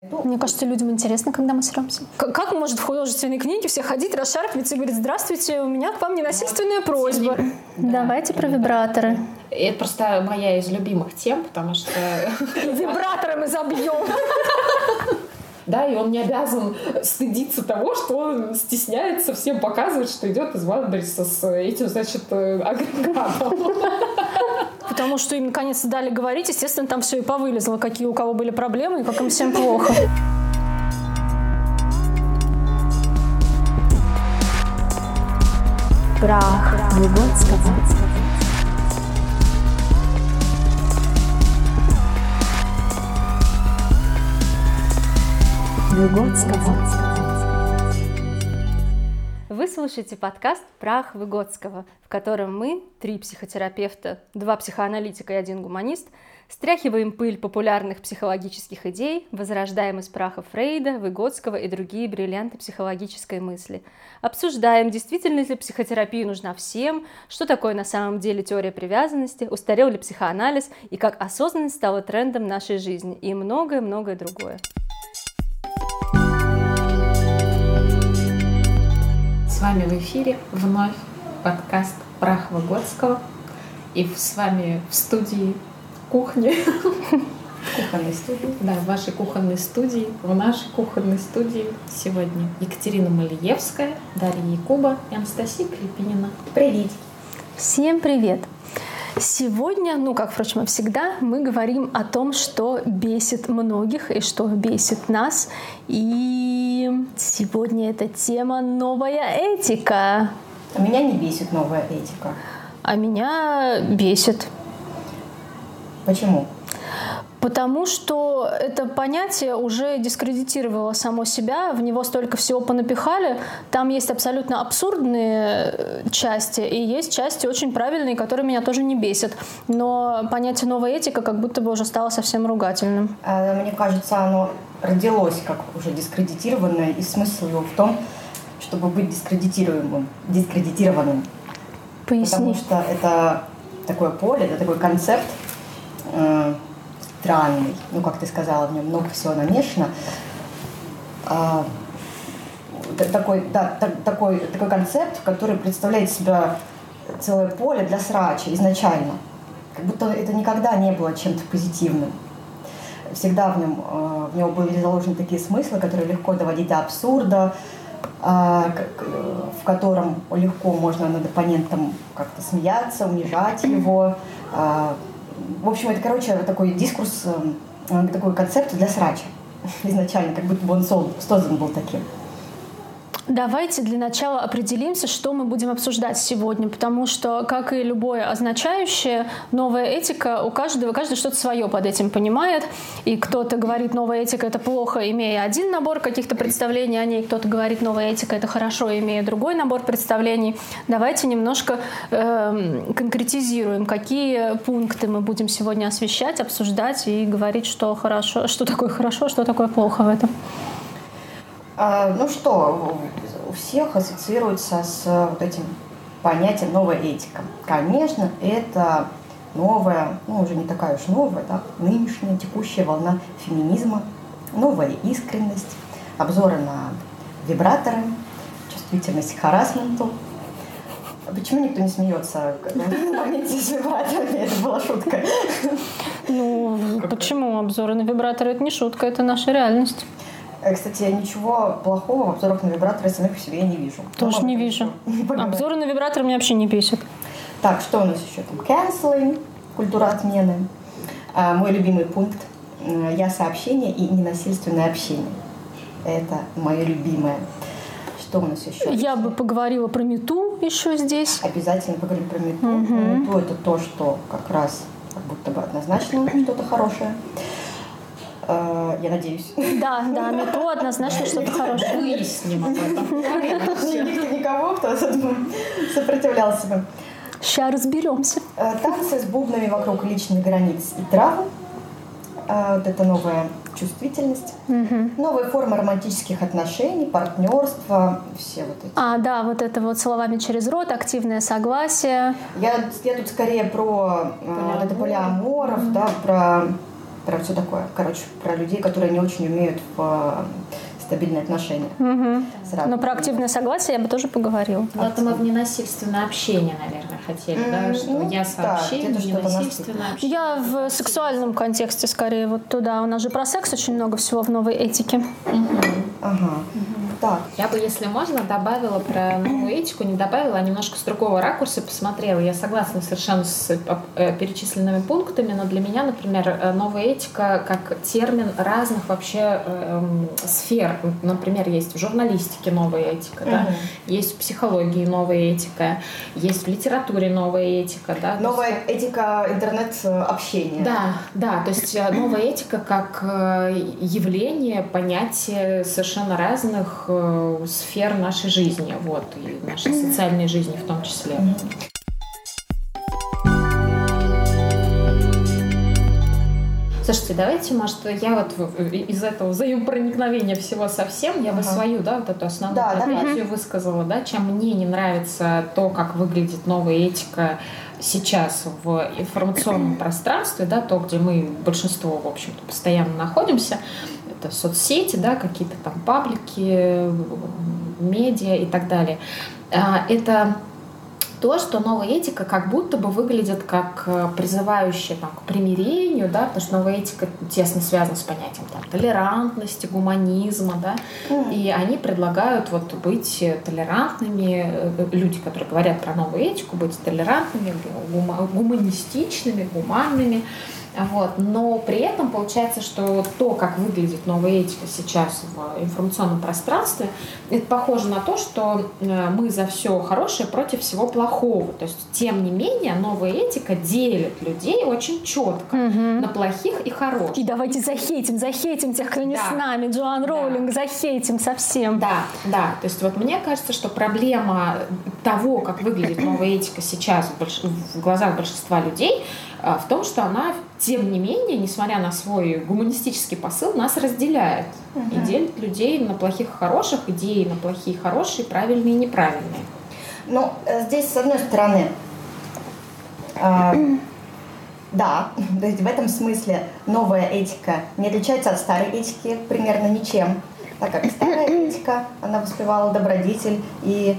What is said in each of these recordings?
Мне кажется, людям интересно, когда мы сремся. Как может в художественной книге все ходить, расшаркиваться и говорить, здравствуйте, у меня к вам ненасильственная просьба. Давайте про вибраторы. Это просто моя из любимых тем, потому что... Вибраторы мы забьем. Да, и он не обязан стыдиться того, что он стесняется всем показывать, что идет из Валбриса с этим, значит, э, агрегатом потому что им наконец-то дали говорить, естественно, там все и повылезло, какие у кого были проблемы и как им всем плохо. Прах Выгодского. Выгодского. Вы слушаете подкаст «Прах Выгодского», в котором мы, три психотерапевта, два психоаналитика и один гуманист, стряхиваем пыль популярных психологических идей, возрождаем из праха Фрейда, Выгодского и другие бриллианты психологической мысли. Обсуждаем, действительно ли психотерапия нужна всем, что такое на самом деле теория привязанности, устарел ли психоанализ и как осознанность стала трендом нашей жизни и многое-многое другое. С вами в эфире вновь подкаст Прах Выгодского. И с вами в студии кухни. Кухонной студии. Да, в вашей кухонной студии, в нашей кухонной студии сегодня Екатерина Малиевская, Дарья Якуба и Анастасия Клепинина. Привет! Всем привет! Сегодня, ну как, впрочем, и всегда, мы говорим о том, что бесит многих и что бесит нас. И сегодня эта тема «Новая этика». А меня не бесит новая этика. А меня бесит. Почему? Потому что это понятие уже дискредитировало само себя, в него столько всего понапихали. Там есть абсолютно абсурдные э, части, и есть части очень правильные, которые меня тоже не бесят. Но понятие новая этика как будто бы уже стало совсем ругательным. А, мне кажется, оно родилось как уже дискредитированное, и смысл его в том, чтобы быть дискредитируемым, дискредитированным. Поясни. Потому что это такое поле, это такой концепт, э, странный, ну, как ты сказала, в нем много всего намешано. А, такой, да, так, такой, такой концепт, который представляет себя целое поле для срача изначально. Как будто это никогда не было чем-то позитивным. Всегда в нем, а, в него были заложены такие смыслы, которые легко доводить до абсурда, а, в котором легко можно над оппонентом как-то смеяться, унижать его, а, в общем, это, короче, такой дискурс, эм, такой концепт для срача изначально, как будто бы он создан был таким. Давайте для начала определимся, что мы будем обсуждать сегодня, потому что, как и любое означающее, новая этика, у каждого, каждый что-то свое под этим понимает, и кто-то говорит, новая этика — это плохо, имея один набор каких-то представлений о ней, кто-то говорит, новая этика — это хорошо, имея другой набор представлений. Давайте немножко э, конкретизируем, какие пункты мы будем сегодня освещать, обсуждать и говорить, что хорошо, что такое хорошо, что такое плохо в этом. А, ну что, у всех ассоциируется с вот этим понятием новая этика. Конечно, это новая, ну уже не такая уж новая, да, нынешняя текущая волна феминизма, новая искренность, обзоры на вибраторы, чувствительность к харасменту. Почему никто не смеется в моменте с вибраторами? Это была шутка. Ну, почему? Обзоры на вибраторы — это не шутка, это наша реальность. Э, кстати, я ничего плохого в обзорах на вибраторы самих по себе не вижу. Тоже не вижу. Обзоры на вибраторы меня вообще не бесят. Так, что у нас еще там? Canceling, культура отмены. А, мой любимый пункт «Я сообщение и ненасильственное общение». Это мое любимое. Что у нас еще? Я бы поговорила про мету еще здесь. Обязательно поговорим про мету. Угу. Мету это то, что как раз как будто бы однозначно что-то хорошее. Э, я надеюсь. Да, да, метро однозначно что-то хорошее. Выясним об этом. Нет никого, кто сопротивлялся бы. Сейчас разберемся. Э, танцы с бубнами вокруг личных границ и травм. Э, вот это новая чувствительность, угу. новые формы романтических отношений, партнерства, все вот эти. А, да, вот это вот словами через рот, активное согласие. Я, я тут скорее про вот это полиаморов, угу. да, про про все такое. Короче, про людей, которые не очень умеют в стабильные отношения. Угу. Но про активное согласие я бы тоже поговорила. Ну, это мы в ненасильственное общение, наверное, хотели, mm, да? Что ну, я сообщение, да, ненасильственное общение. Я в сексуальном контексте скорее вот туда. У нас же про секс очень много всего в новой этике. Угу. Ага. Угу. Так. Я бы, если можно, добавила про новую этику, не добавила, а немножко с другого ракурса посмотрела. Я согласна совершенно с э, перечисленными пунктами, но для меня, например, э, новая этика как термин разных вообще э, сфер. Например, есть в журналистике новая этика, да? угу. есть в психологии новая этика, есть в литературе новая этика. Да? Новая есть... этика интернет-общения. Да, да, то есть новая этика как явление, понятие совершенно разных э, сфер нашей жизни, вот, и нашей социальной жизни в том числе. Слушайте, давайте, может, я вот из этого взаимопроникновения всего совсем, я ага. бы свою, да, вот эту основную да, позицию да. высказала, да, чем мне не нравится то, как выглядит новая этика сейчас в информационном пространстве, да, то, где мы большинство, в общем-то, постоянно находимся, это соцсети, да, какие-то там паблики, медиа и так далее. А, это то, что новая этика как будто бы выглядит как э, призывающая там, к примирению, да, потому что новая этика тесно связана с понятием там, толерантности, гуманизма, да, mm. и они предлагают вот быть толерантными, э, люди, которые говорят про новую этику, быть толерантными, гуманистичными, гуманными, вот. Но при этом получается, что то, как выглядит новая этика сейчас в информационном пространстве, это похоже на то, что э, мы за все хорошее против всего плохого. То есть, тем не менее, новая этика делит людей очень четко угу. на плохих и хороших. И давайте захейтим, захейтим тех, кто не да. с нами. Джоан Роулинг, да. захейтим совсем. Да, да. То есть вот мне кажется, что проблема того, как выглядит новая этика сейчас в, больш... в глазах большинства людей, в том, что она, тем не менее, несмотря на свой гуманистический посыл, нас разделяет угу. и делит людей на плохих и хороших, идеи на плохие и хорошие, правильные и неправильные. Ну, э, здесь, с одной стороны, э, да, то есть в этом смысле новая этика не отличается от старой этики примерно ничем, так как старая этика, она воспевала добродетель и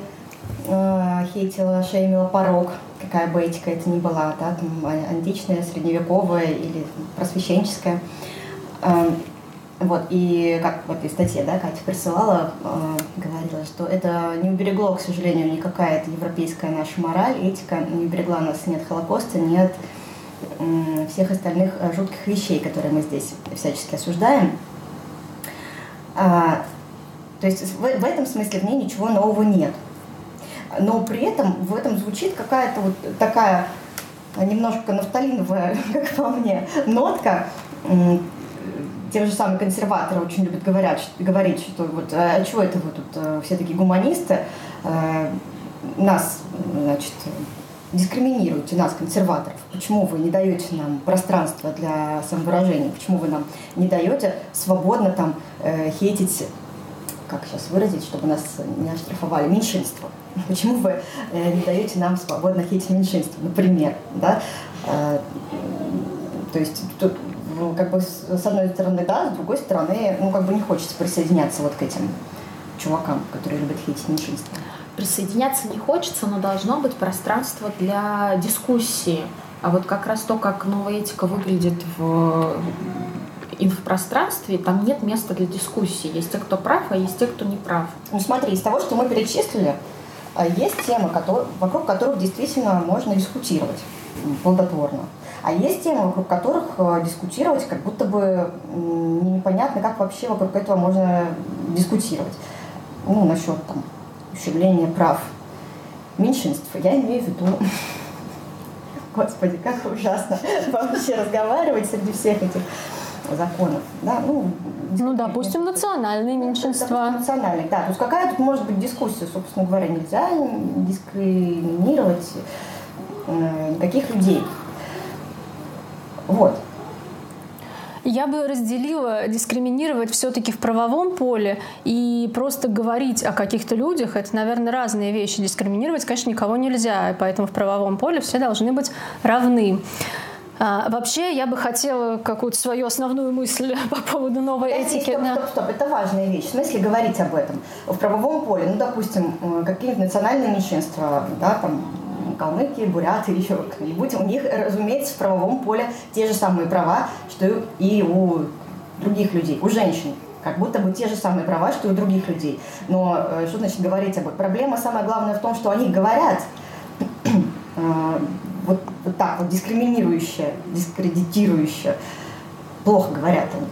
э, хейтила, шеймила порог – какая бы этика это ни была, да, там, а, античная, средневековая или просвещенческая. Эм, вот, и как в этой статье, да, Катя присылала, э, говорила, что это не уберегло, к сожалению, никакая это европейская наша мораль, этика, не уберегла нас ни от Холокоста, ни от э, всех остальных э, жутких вещей, которые мы здесь всячески осуждаем. А, то есть в, в этом смысле в ней ничего нового нет но при этом в этом звучит какая-то вот такая немножко нафталиновая, как по мне, нотка. Те же самые консерваторы очень любят говорят, говорить, что вот, а чего это вы тут э, все такие гуманисты, э, нас, значит, дискриминируете, нас, консерваторов. Почему вы не даете нам пространство для самовыражения? Почему вы нам не даете свободно там э, хейтить, как сейчас выразить, чтобы нас не оштрафовали, меньшинство? Почему вы э, не даете нам свободно хейтить меньшинство, например, да? Э, то есть тут ну, как бы с одной стороны да, с другой стороны, ну как бы не хочется присоединяться вот к этим чувакам, которые любят хейтить меньшинство. Присоединяться не хочется, но должно быть пространство для дискуссии. А вот как раз то, как новая этика выглядит в инфопространстве, там нет места для дискуссии. Есть те, кто прав, а есть те, кто не прав. Ну смотри, из того, что мы перечислили, есть темы, которые, вокруг которых действительно можно дискутировать плодотворно. А есть темы, вокруг которых э, дискутировать как будто бы непонятно, как вообще вокруг этого можно дискутировать. Ну, насчет там, ущемления прав меньшинств. Я имею в виду Господи, как ужасно вообще разговаривать среди всех этих законов. Да? Ну, ну, допустим, национальные меньшинства. Допустим, национальные, да. То есть какая тут может быть дискуссия, собственно говоря, нельзя дискриминировать э, никаких людей. Вот. Я бы разделила дискриминировать все-таки в правовом поле и просто говорить о каких-то людях. Это, наверное, разные вещи. Дискриминировать, конечно, никого нельзя, поэтому в правовом поле все должны быть равны. А, вообще, я бы хотела какую-то свою основную мысль по поводу новой Подожди, этики. Стоп, стоп, стоп, это важная вещь. В смысле говорить об этом? В правовом поле, ну, допустим, э, какие-нибудь национальные меньшинства, да, там, калмыки, буряты, еще кто-нибудь, у них, разумеется, в правовом поле те же самые права, что и у других людей, у женщин. Как будто бы те же самые права, что и у других людей. Но э, что значит говорить об этом? Проблема самая главная в том, что они говорят э, вот, вот так вот дискриминирующе, дискредитирующе, плохо говорят о них.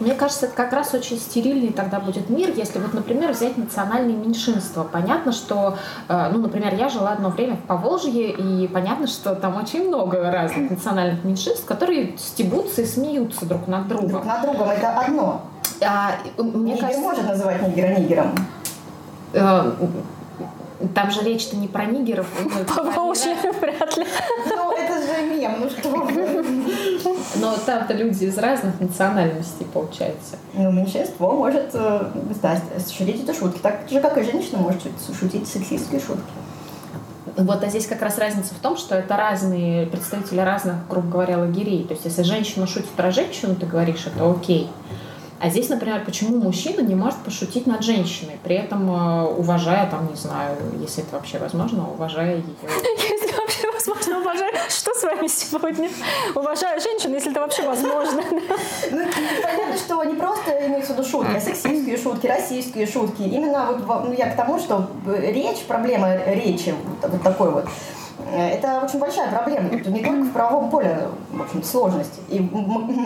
Мне кажется, это как раз очень стерильный тогда будет мир, если вот, например, взять национальные меньшинства. Понятно, что, э, ну, например, я жила одно время в Поволжье, и понятно, что там очень много разных национальных меньшинств, которые стебутся и смеются друг над другом. Друг над другом это одно. А, мне Нигер кажется, может называть нигера нигером. Там же речь-то не про нигеров. мы По Волжье вряд ли. Ну, это же мем, ну что. Но там-то люди из разных национальностей, получается. Ну, меньшинство может э, да, шутить это шутки, так же, как и женщина может шутить- шутить сексистские шутки. Вот, а здесь как раз разница в том, что это разные представители разных, грубо говоря, лагерей. То есть, если женщина шутит про женщину, ты говоришь, это окей. А здесь, например, почему мужчина не может пошутить над женщиной, при этом э, уважая, там, не знаю, если это вообще возможно, уважая ее. Если вообще возможно, уважаю. Что с вами сегодня? Уважаю женщин, если это вообще возможно. Ну, понятно, что не просто имеются в виду шутки, а сексистские шутки, расистские шутки. Именно вот во- ну, я к тому, что э, речь, проблема речи, вот, такой вот, это очень большая проблема. Это не только в правовом поле, в общем сложности. И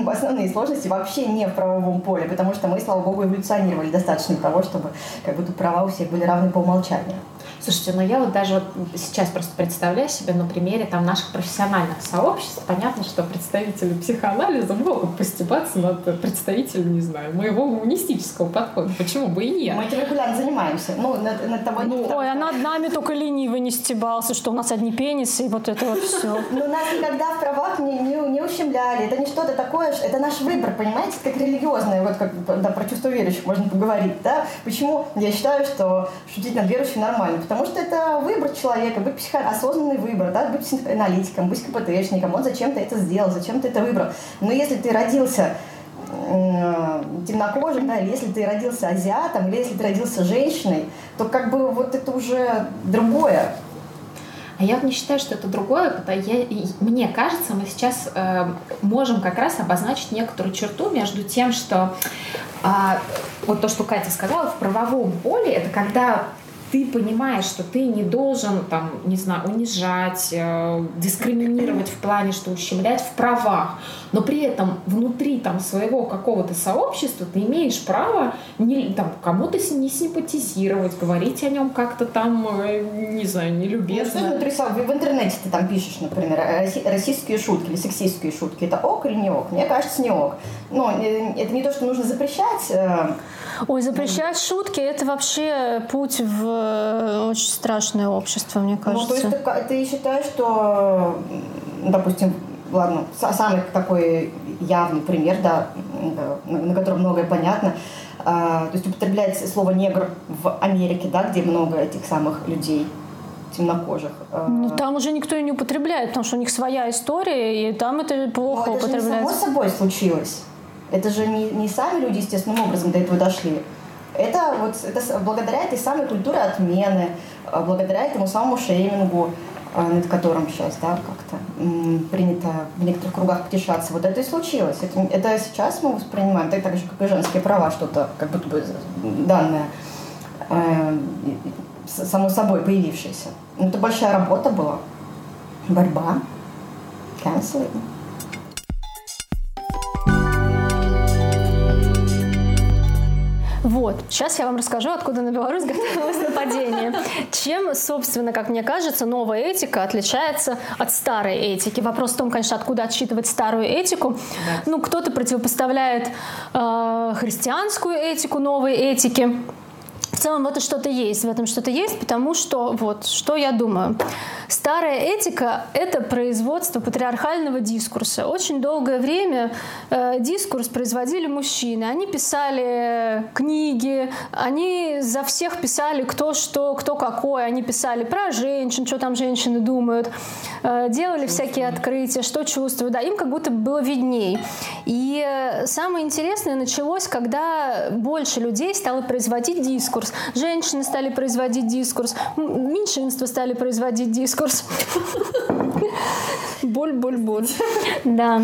основные сложности вообще не в правовом поле, потому что мы, слава богу, эволюционировали достаточно для того, чтобы как будто права у всех были равны по умолчанию. Слушайте, ну я вот даже вот сейчас просто представляю себе на примере там наших профессиональных сообществ. Понятно, что представители психоанализа могут постебаться над представителем, не знаю, моего гуманистического подхода. Почему бы и нет? Мы этим регулярно занимаемся. Ну, над, над тобой не Ой, а над нами только ленивый не стебался, что у нас одни пенисы и вот это вот все. Ну, нас никогда в правах не, не, не ущемляли. Это не что-то такое, это наш выбор, понимаете, как религиозное, вот как да, про чувство верующих можно поговорить, да? Почему я считаю, что шутить над верующим нормально? Потому что это выбор человека, быть психо... осознанный выбор, да, быть психоаналитиком, быть КПТшником, он зачем-то это сделал, зачем ты это выбрал. Но если ты родился темнокожим, да, или если ты родился азиатом, или если ты родился женщиной, то как бы вот это уже другое. А я не считаю, что это другое, потому я, мне кажется, мы сейчас э, можем как раз обозначить некоторую черту между тем, что а, вот то, что Катя сказала, в правовом поле, это когда ты понимаешь, что ты не должен, там, не знаю, унижать, э, дискриминировать в плане, что ущемлять в правах, но при этом внутри там своего какого-то сообщества ты имеешь право не, там, кому-то не симпатизировать, говорить о нем как-то там, э, не знаю, Ну, нелюбезно. внутри сам- в интернете ты там пишешь, например, российские шутки или сексистские шутки. Это ок или не ок? Мне кажется, не ок. Но э, это не то, что нужно запрещать. э, Ой, запрещать шутки – это вообще путь в э, очень страшное общество, мне Ну, то есть кажется. ты, ты считаешь, что, допустим, ладно, са- самый такой явный пример, да, на, котором многое понятно, а, то есть употреблять слово негр в Америке, да, где много этих самых людей темнокожих. а, Ну, там уже никто и не употребляет, потому что у них своя история, и там это Но плохо это же не само употребляется. собой случилось. Это же не, не сами люди естественным образом до этого дошли. Это вот это благодаря этой самой культуре отмены, а, благодаря этому самому шеймингу, а, над которым сейчас, да, как-то принято в некоторых кругах потешаться. Вот это и случилось. Это, это сейчас мы воспринимаем, так, так же, как и женские права, что-то как будто бы данное, э, само собой появившееся. Но это большая работа была, борьба, canceling. Вот, сейчас я вам расскажу, откуда на Беларусь готовилось нападение. Чем, собственно, как мне кажется, новая этика отличается от старой этики. Вопрос в том, конечно, откуда отсчитывать старую этику. Ну, кто-то противопоставляет э, христианскую этику новой этике. В целом в этом что-то есть, в этом что-то есть, потому что вот, что я думаю. Старая этика — это производство патриархального дискурса. Очень долгое время э, дискурс производили мужчины. Они писали книги, они за всех писали кто что, кто какой. Они писали про женщин, что там женщины думают, э, делали всякие открытия, что чувствуют. Да, им как будто было видней. И э, самое интересное началось, когда больше людей стало производить дискурс. Женщины стали производить дискурс, меньшинства стали производить дискурс. Боль, боль, боль. Да.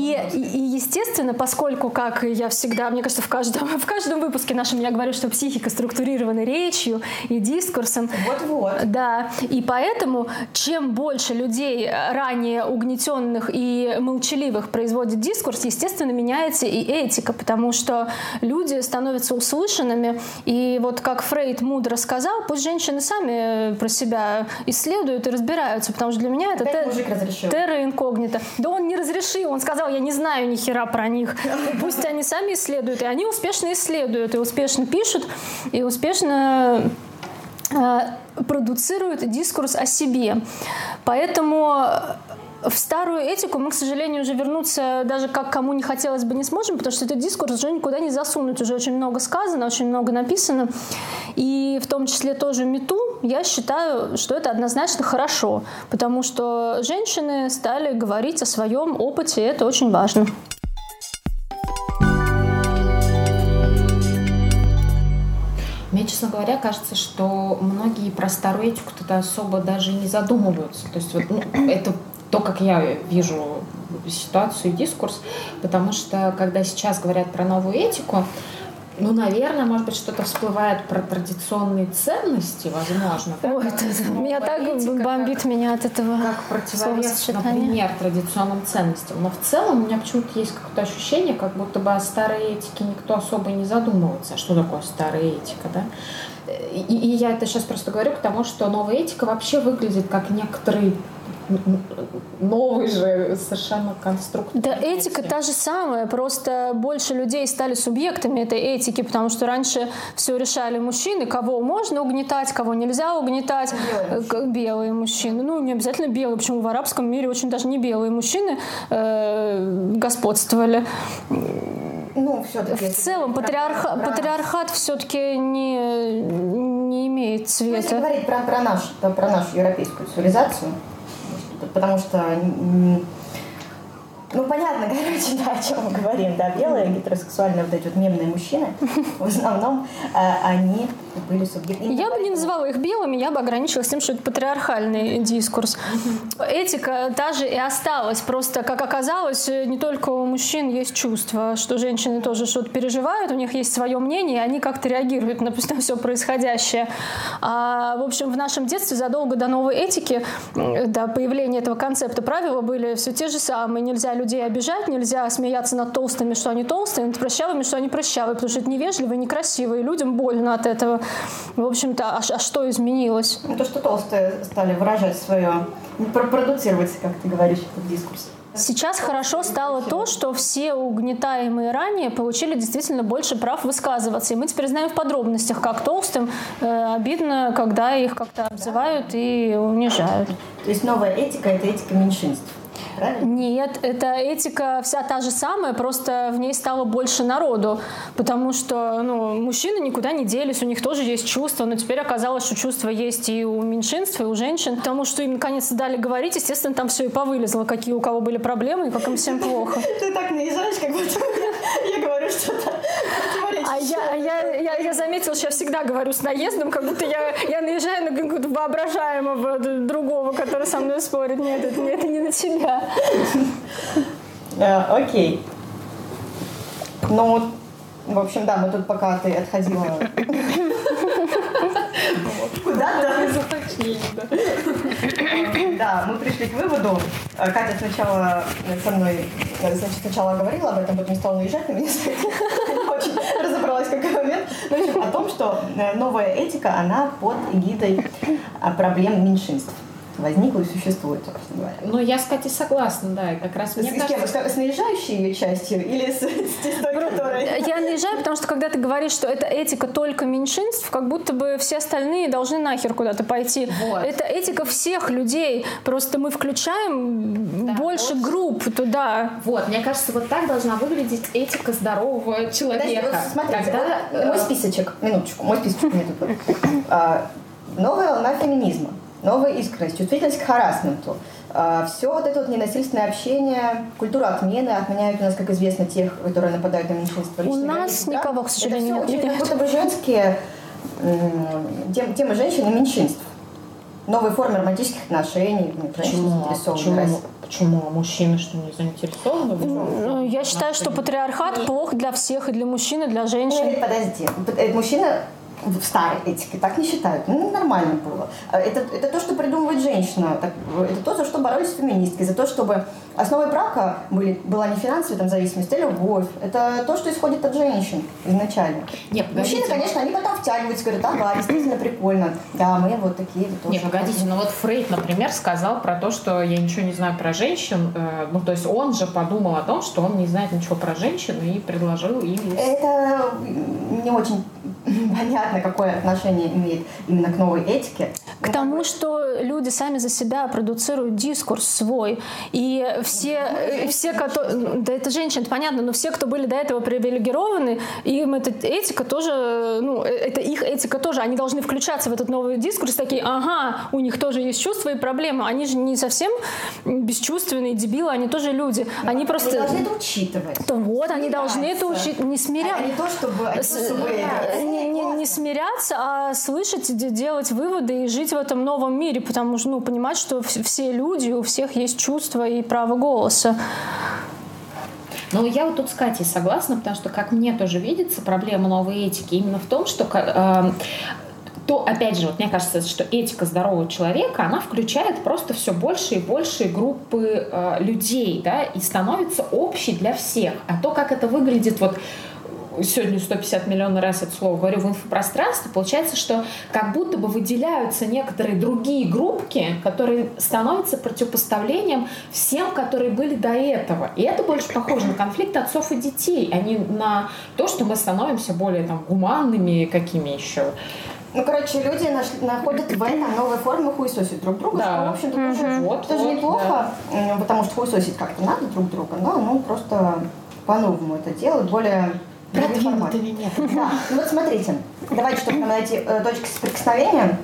И, естественно, поскольку, как я всегда, мне кажется, в каждом, в каждом выпуске нашем я говорю, что психика структурирована речью и дискурсом. Вот-вот. Да. И поэтому, чем больше людей ранее угнетенных и молчаливых производит дискурс, естественно, меняется и этика, потому что люди становятся услышанными. И вот как Фрейд мудро сказал, пусть женщины сами про себя исследуют и разбираются, потому что для меня это терра инкогнито. Да он не разрешил он сказал, я не знаю ни хера про них. Пусть они сами исследуют. И они успешно исследуют, и успешно пишут, и успешно э, продуцируют дискурс о себе. Поэтому в старую этику мы, к сожалению, уже вернуться даже как кому не хотелось бы не сможем, потому что этот дискурс уже никуда не засунуть. Уже очень много сказано, очень много написано. И в том числе тоже мету, я считаю, что это однозначно хорошо, потому что женщины стали говорить о своем опыте, и это очень важно. Мне, честно говоря, кажется, что многие про старую этику то особо даже не задумываются. То есть вот, ну, это то, как я вижу ситуацию и дискурс, потому что когда сейчас говорят про новую этику, ну, наверное, может быть, что-то всплывает про традиционные ценности, возможно. Ой, это, меня так бомбит как, меня от этого Как противовес, например, традиционным ценностям. Но в целом у меня почему-то есть какое-то ощущение, как будто бы о старой этике никто особо не задумывается. Что такое старая этика, да? И, и я это сейчас просто говорю к тому, что новая этика вообще выглядит как некоторый новый же совершенно конструкт. Да, этика та же самая, просто больше людей стали субъектами этой этики, потому что раньше все решали мужчины, кого можно угнетать, кого нельзя угнетать. Белые, белые мужчины. Ну, не обязательно белые, почему в арабском мире очень даже не белые мужчины э, господствовали. Ну, все-таки. В целом, патриарха, про, патриархат все-таки не, не имеет цвета. Ну, если говорить про, про, наш, про нашу европейскую цивилизацию, потому что ну, понятно, короче, да, о чем мы говорим, да, белые гетеросексуальные вот эти вот мемные мужчины, в основном э, они были субъектами. Я бы не называла их белыми, я бы ограничилась тем, что это патриархальный дискурс. Этика та же и осталась, просто, как оказалось, не только у мужчин есть чувства, что женщины тоже что-то переживают, у них есть свое мнение, и они как-то реагируют на все происходящее. А, в общем, в нашем детстве задолго до новой этики, до появления этого концепта правила были все те же самые. Нельзя людей обижать, нельзя смеяться над толстыми, что они толстые, над прыщавыми, что они прыщавые, потому что это невежливо и некрасиво, и людям больно от этого. В общем-то, а, а что изменилось? Ну, то, что толстые стали выражать свое, продуцировать, как ты говоришь, этот дискурс. Сейчас хорошо стало то, что все угнетаемые ранее получили действительно больше прав высказываться. И мы теперь знаем в подробностях, как толстым э, обидно, когда их как-то обзывают и унижают. То есть новая этика – это этика меньшинств правильно? Нет, эта этика вся та же самая, просто в ней стало больше народу, потому что ну, мужчины никуда не делись, у них тоже есть чувства, но теперь оказалось, что чувства есть и у меньшинств, и у женщин, потому что им наконец дали говорить, естественно, там все и повылезло, какие у кого были проблемы и как им всем плохо. Ты так наезжаешь, как будто я говорю что-то я, я, я, я заметила, что я всегда говорю с наездом, как будто я, я наезжаю на какого-то воображаемого другого, который со мной спорит. Нет, это, это не на тебя. Э, окей. Ну, в общем, да, мы тут пока ты отходила куда-то. Да, мы пришли к выводу. Э, Катя сначала со мной значит, сначала говорила об этом, потом стала уезжать на меня. очень в какой момент. В общем, о том, что э, новая этика, она под эгидой проблем меньшинств возникла и существует, собственно говоря. Ну, я, кстати, согласна, да. Как раз мне с, кажется... Кем? С наезжающей ее частью или с, с той, которой... Я обижает, потому что когда ты говоришь, что это этика только меньшинств, как будто бы все остальные должны нахер куда-то пойти. Вот. Это этика всех людей. Просто мы включаем да, больше вот. групп туда. Вот, мне кажется, вот так должна выглядеть этика здорового человека. Подожди, смотрите, Тогда... вот, мой списочек, минуточку, мой списочек мне тут. А, новая волна феминизма, новая искренность, чувствительность к харасменту, а, все вот это вот ненасильственное общение, культура отмены, отменяют у нас, как известно, тех, которые нападают на меньшинство. У нас границы, никого, да? к сожалению, это все очень как будто бы женские темы, темы женщин и меньшинств. Новые формы романтических отношений, почему? Почему? Почему? А мужчины что, не заинтересованы? Ну, я считаю, что патриархат плох для всех, и для мужчин, и для женщин. Нет, подожди. Э, мужчина в старой этике так не считают. Ну, нормально было. А это, это то, что придумывает женщина. Так, это то, за что боролись феминистки. За то, чтобы основой брака были, была не финансовая там, зависимость, а любовь. Это то, что исходит от женщин изначально. Нет, Мужчины, конечно, они потом втягиваются, говорят, ага, действительно прикольно. Да, мы вот такие. Вот Нет, погодите, ну вот Фрейд, например, сказал про то, что я ничего не знаю про женщин. Э, ну, то есть он же подумал о том, что он не знает ничего про женщин и предложил им... Это не очень понятно, какое отношение имеет именно к новой этике. К тому, что люди сами за себя продуцируют дискурс свой. И все, все которые... Да это женщины, это понятно, но все, кто были до этого привилегированы, им эта этика тоже... Ну, э, это их этика тоже. Они должны включаться в этот новый дискурс, такие, ага, у них тоже есть чувства и проблемы. Они же не совсем бесчувственные, дебилы, они тоже люди. Но они просто... Они должны это учитывать. То вот, они должны это учитывать. Не смиряться. А не то, чтобы... Не, не, не смиряться, а слышать, делать выводы и жить в этом новом мире, потому что, ну, понимать, что все люди, у всех есть чувства и право голоса. Ну, я вот тут с Катей согласна, потому что, как мне тоже видится, проблема новой этики именно в том, что э, то, опять же, вот мне кажется, что этика здорового человека, она включает просто все больше и больше группы э, людей, да, и становится общей для всех. А то, как это выглядит вот сегодня 150 миллионов раз это слово говорю, в инфопространстве, получается, что как будто бы выделяются некоторые другие группки, которые становятся противопоставлением всем, которые были до этого. И это больше похоже на конфликт отцов и детей, а не на то, что мы становимся более там гуманными какими еще. Ну, короче, люди нашли, находят в этом новые формы хуесосить друг друга, да. что, в общем-то, угу. тоже, вот, тоже вот, неплохо, да. потому что хуесосить как-то надо друг друга, но ну, просто по-новому это делать, более Продвинутыми методами. Да. Ну вот смотрите, давайте, чтобы нам найти э, точки соприкосновения,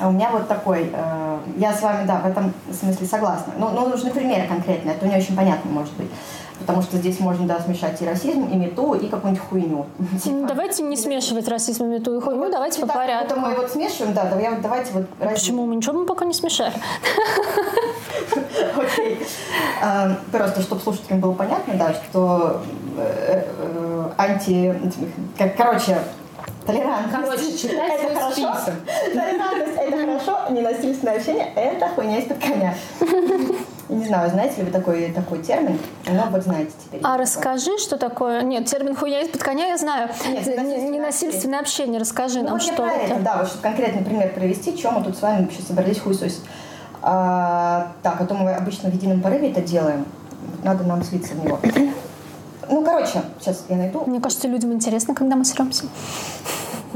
у меня вот такой, э, я с вами, да, в этом смысле согласна. Но, но нужны примеры конкретные, это не очень понятно может быть. Потому что здесь можно, да, смешать и расизм, и мету, и какую-нибудь хуйню. Типа. Давайте не смешивать расизм, мету и хуйню, ну, давайте по порядку. Это мы вот смешиваем, да, давайте, давайте вот... Почему? Мы ничего мы пока не смешаем. Окей. А, просто, чтобы слушателям было понятно, да, что э, э, анти... Короче, Толерантность. Короче, читать это хорошо. Список. Толерантность это хорошо, ненасильственное общение это хуйня из-под коня. Не знаю, знаете ли вы такой, такой термин, но вот знаете теперь. А расскажи, что такое... Нет, термин хуйня из-под коня я знаю. Нет, ненасильственное общение. Расскажи ну, нам, что это. Да, вот конкретный пример привести, чем мы тут с вами вообще собрались хуесосить. А, так, а то мы обычно в едином порыве это делаем. Надо нам слиться в него. Ну, короче, сейчас я найду. Мне кажется, людям интересно, когда мы сремся.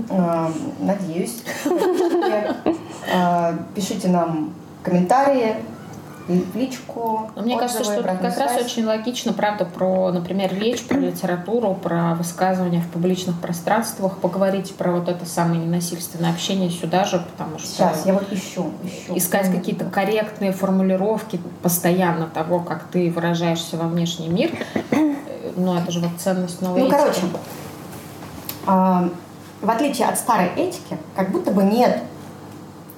А, надеюсь. А, пишите нам комментарии, в личку. Мне кажется, что как связь. раз очень логично, правда, про, например, речь, про литературу, про высказывания в публичных пространствах, поговорить про вот это самое ненасильственное общение сюда же, потому что... Сейчас, я вот ищу, ищу. Искать какие-то корректные формулировки постоянно того, как ты выражаешься во внешний мир, ну, это же вот ценность новой Ну, короче, э, в отличие от старой этики, как будто бы нет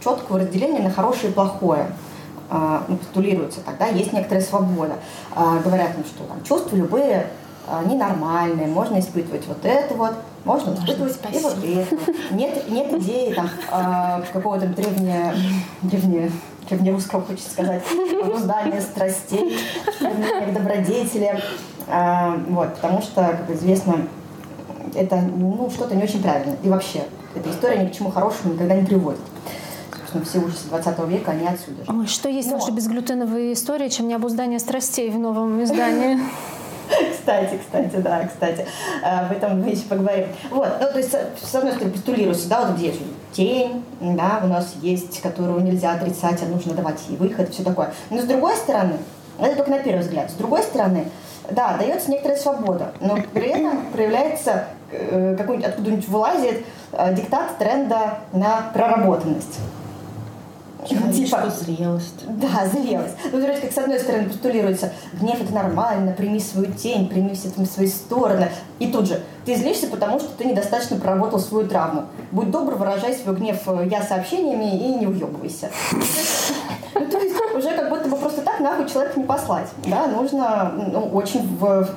четкого разделения на хорошее и плохое. А, ну, постулируется, тогда есть некоторая свобода. А, говорят им, что там, чувства любые они нормальные, можно испытывать вот это вот, можно, можно испытывать спасибо. и вот это. Нет, нет идеи там а, какого-то древнего, древнего, древнерусского, хочется сказать, обуздания страстей, к добродетели. Вот, потому что, как известно, это ну, что-то не очень правильно. И вообще, эта история ни к чему хорошему никогда не приводит собственно, все ужасы 20 века, они отсюда же. Ой, что есть Но... лучше безглютеновые истории, чем необуздание страстей в новом издании? Кстати, кстати, да, кстати. Э, об этом мы еще поговорим. Вот, ну, то есть, с одной стороны, постулируется, да, вот где тень, да, у нас есть, которую нельзя отрицать, а нужно давать ей выход, все такое. Но с другой стороны, это только на первый взгляд, с другой стороны, да, дается некоторая свобода, но при этом проявляется э, какой-нибудь, откуда-нибудь вылазит э, диктат тренда на проработанность. Типа, зрелость. Да, зрелость. Ну, вроде как с одной стороны постулируется, гнев это нормально, прими свою тень, прими все там свои стороны. И тут же, ты злишься, потому что ты недостаточно проработал свою травму. Будь добр, выражай свой гнев э, я сообщениями и не уебывайся. Ну, то есть уже как будто бы просто так нахуй человека не послать. Да, нужно ну, очень в,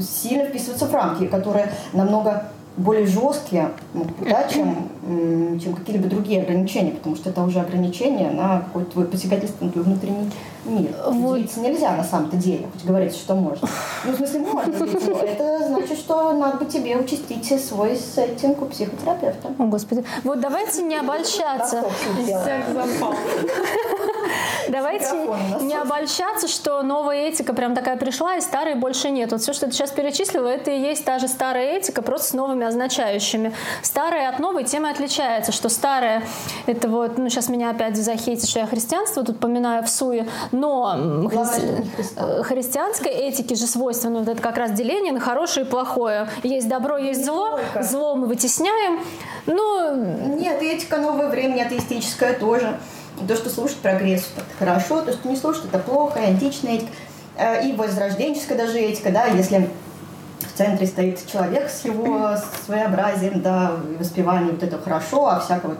сильно вписываться в рамки, которые намного более жесткие, ну, да, чем, чем какие-либо другие ограничения, потому что это уже ограничение на какое-то твое посягательство на твой внутренний мир. Вот. Делиться нельзя на самом-то деле, хоть говорится, что можно. Ну, в смысле, можно, но это значит, что надо бы тебе участить свой сеттинг у психотерапевта. О, Господи. Вот давайте не обольщаться. Давайте не обольщаться, что новая этика прям такая пришла, и старой больше нет. Вот все, что ты сейчас перечислила, это и есть та же старая этика, просто с новыми означающими. Старая от новой темы отличается, что старая, это вот, ну сейчас меня опять захейтит, что я христианство тут поминаю в суе, но хри... Э, христианской этике же свойственно вот это как раз деление на хорошее и плохое. Есть добро, есть зло, зло мы вытесняем. Ну, нет, этика новое время, атеистическая тоже. То, что слушать прогресс, это хорошо, то, что не слушать, это плохо, и античная этика, э, и возрожденческая даже этика, да, если в центре стоит человек с его своеобразием, да, воспеванием вот это хорошо, а всякого...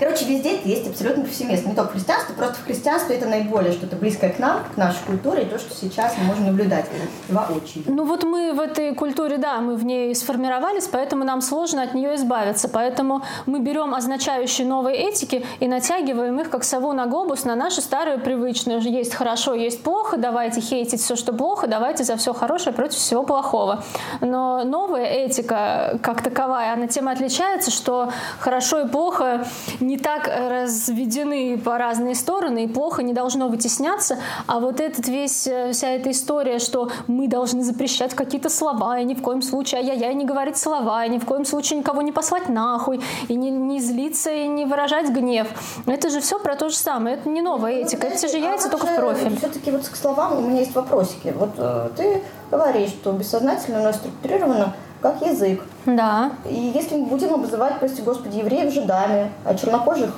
Короче, везде это есть абсолютно повсеместно. Не только в христианстве, просто в христианстве это наиболее что-то близкое к нам, к нашей культуре, и то, что сейчас мы можем наблюдать воочию. Ну вот мы в этой культуре, да, мы в ней сформировались, поэтому нам сложно от нее избавиться. Поэтому мы берем означающие новые этики и натягиваем их, как сову на глобус, на наши старые привычные. Есть хорошо, есть плохо, давайте хейтить все, что плохо, давайте за все хорошее против всего плохого. Но новая этика, как таковая, она тем отличается, что хорошо и плохо не так разведены по разные стороны, и плохо не должно вытесняться, а вот этот весь, э, вся эта история, что мы должны запрещать какие-то слова, и ни в коем случае ай-яй-яй не говорить слова, и ни в коем случае никого не послать нахуй, и не, не злиться, и не выражать гнев. Это же все про то же самое. Это не новая ну, этика, это те же яйца, только в профиль. Все-таки вот к словам у меня есть вопросики. Вот э, ты говоришь, что бессознательно у нас структурировано как язык. Да. И если мы будем обзывать, прости господи, евреев жидами, а чернокожих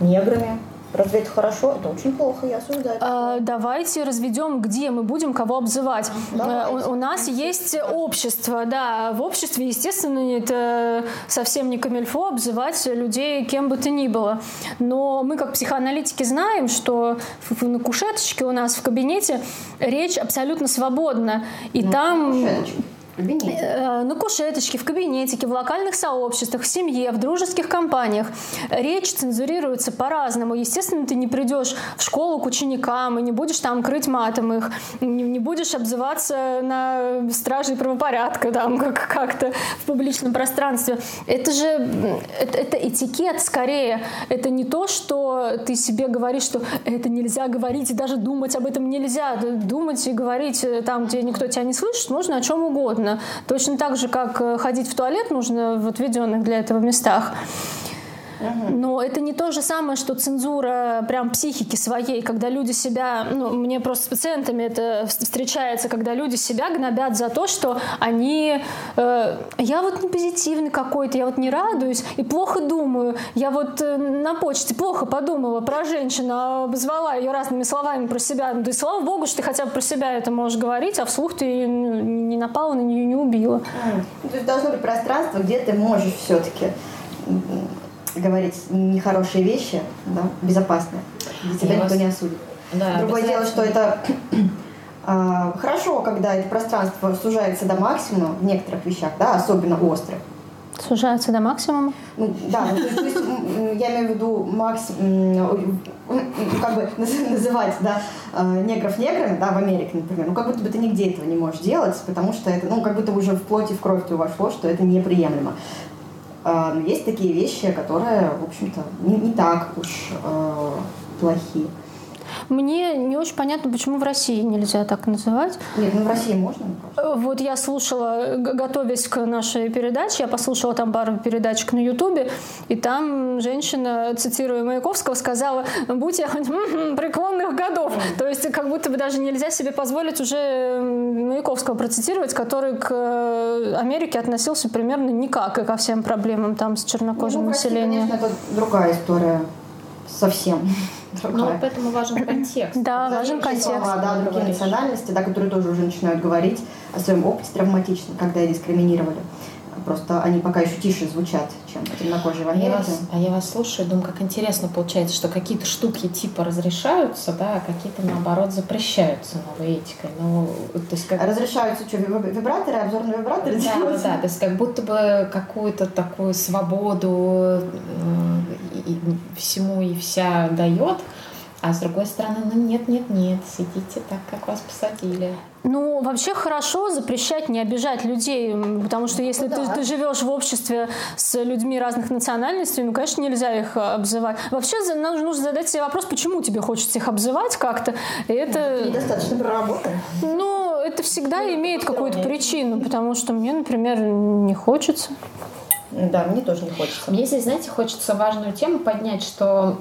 неграми, Разве это хорошо? Это очень плохо, я осуждаю. А, давайте разведем, где мы будем кого обзывать. А, у, у нас есть общество, да. В обществе, естественно, это совсем не камельфо обзывать людей кем бы то ни было. Но мы, как психоаналитики, знаем, что на кушеточке у нас в кабинете речь абсолютно свободна. И ну, там... Кушеточка кабинете? Э, на кушеточке, в кабинетике, в локальных сообществах, в семье, в дружеских компаниях. Речь цензурируется по-разному. Естественно, ты не придешь в школу к ученикам и не будешь там крыть матом их, не, будешь обзываться на стражей правопорядка там как- как-то в публичном пространстве. Это же это, это этикет скорее. Это не то, что ты себе говоришь, что это нельзя говорить и даже думать об этом нельзя. Думать и говорить э, там, где никто тебя не слышит, можно о чем угодно. Точно так же, как э, ходить в туалет нужно в отведенных для этого местах. Но это не то же самое, что цензура прям психики своей, когда люди себя, ну, мне просто с пациентами это встречается, когда люди себя гнобят за то, что они, э, я вот не позитивный какой-то, я вот не радуюсь и плохо думаю, я вот э, на почте плохо подумала про женщину, обозвала ее разными словами про себя, ну, да и слава богу, что ты хотя бы про себя это можешь говорить, а вслух ты ну, не напала на нее, не убила. То есть должно быть пространство, где ты можешь все-таки говорить нехорошие вещи, да, безопасные, где тебя Я никто вас... не осудит. Да, Другое дело, что это э, хорошо, когда это пространство сужается до максимума в некоторых вещах, да, особенно острых. Сужается до максимума? Ну, да, ну, то есть, то есть я имею в виду максимум, как бы называть, да, э, негров неграми, да, в Америке, например, ну, как будто бы ты нигде этого не можешь делать, потому что это, ну, как будто уже в плоти, в кровь твою вошло, что это неприемлемо. А, но есть такие вещи, которые, в общем-то, не, не так уж э, плохие. Мне не очень понятно, почему в России нельзя так называть. Нет, ну в России можно. Э, вот я слушала, готовясь к нашей передаче, я послушала там пару передачек на Ютубе, и там женщина, цитируя Маяковского, сказала, будь я преклонных годов. То есть как будто бы даже нельзя себе позволить уже Маяковского процитировать, который к э, Америке относился примерно никак и ко всем проблемам там с чернокожим ну, населением. Конечно, это другая история совсем. Ну, поэтому важен контекст. Да, важен контекст. Слова, да, другие национальности, да, которые тоже уже начинают говорить о своем опыте травматичном, когда их дискриминировали. Просто они пока еще тише звучат, чем темнокожие в Америке. А я, вас, а я вас слушаю, думаю, как интересно получается, что какие-то штуки типа разрешаются, да, а какие-то наоборот запрещаются новой этикой. Ну, то есть как... Разрешаются что, вибраторы, обзорные вибраторы? Да, да, да, то есть как будто бы какую-то такую свободу э, всему и вся дает, а с другой стороны, ну нет, нет, нет, сидите так, как вас посадили. Ну, вообще хорошо запрещать не обижать людей, потому что если ну, ты, да. ты живешь в обществе с людьми разных национальностей, ну, конечно, нельзя их обзывать. Вообще нужно задать себе вопрос, почему тебе хочется их обзывать как-то. И это... Недостаточно проработано. Ну, это всегда ну, имеет какую-то причину, потому что мне, например, не хочется. Да, мне тоже не хочется. Мне здесь, знаете, хочется важную тему поднять, что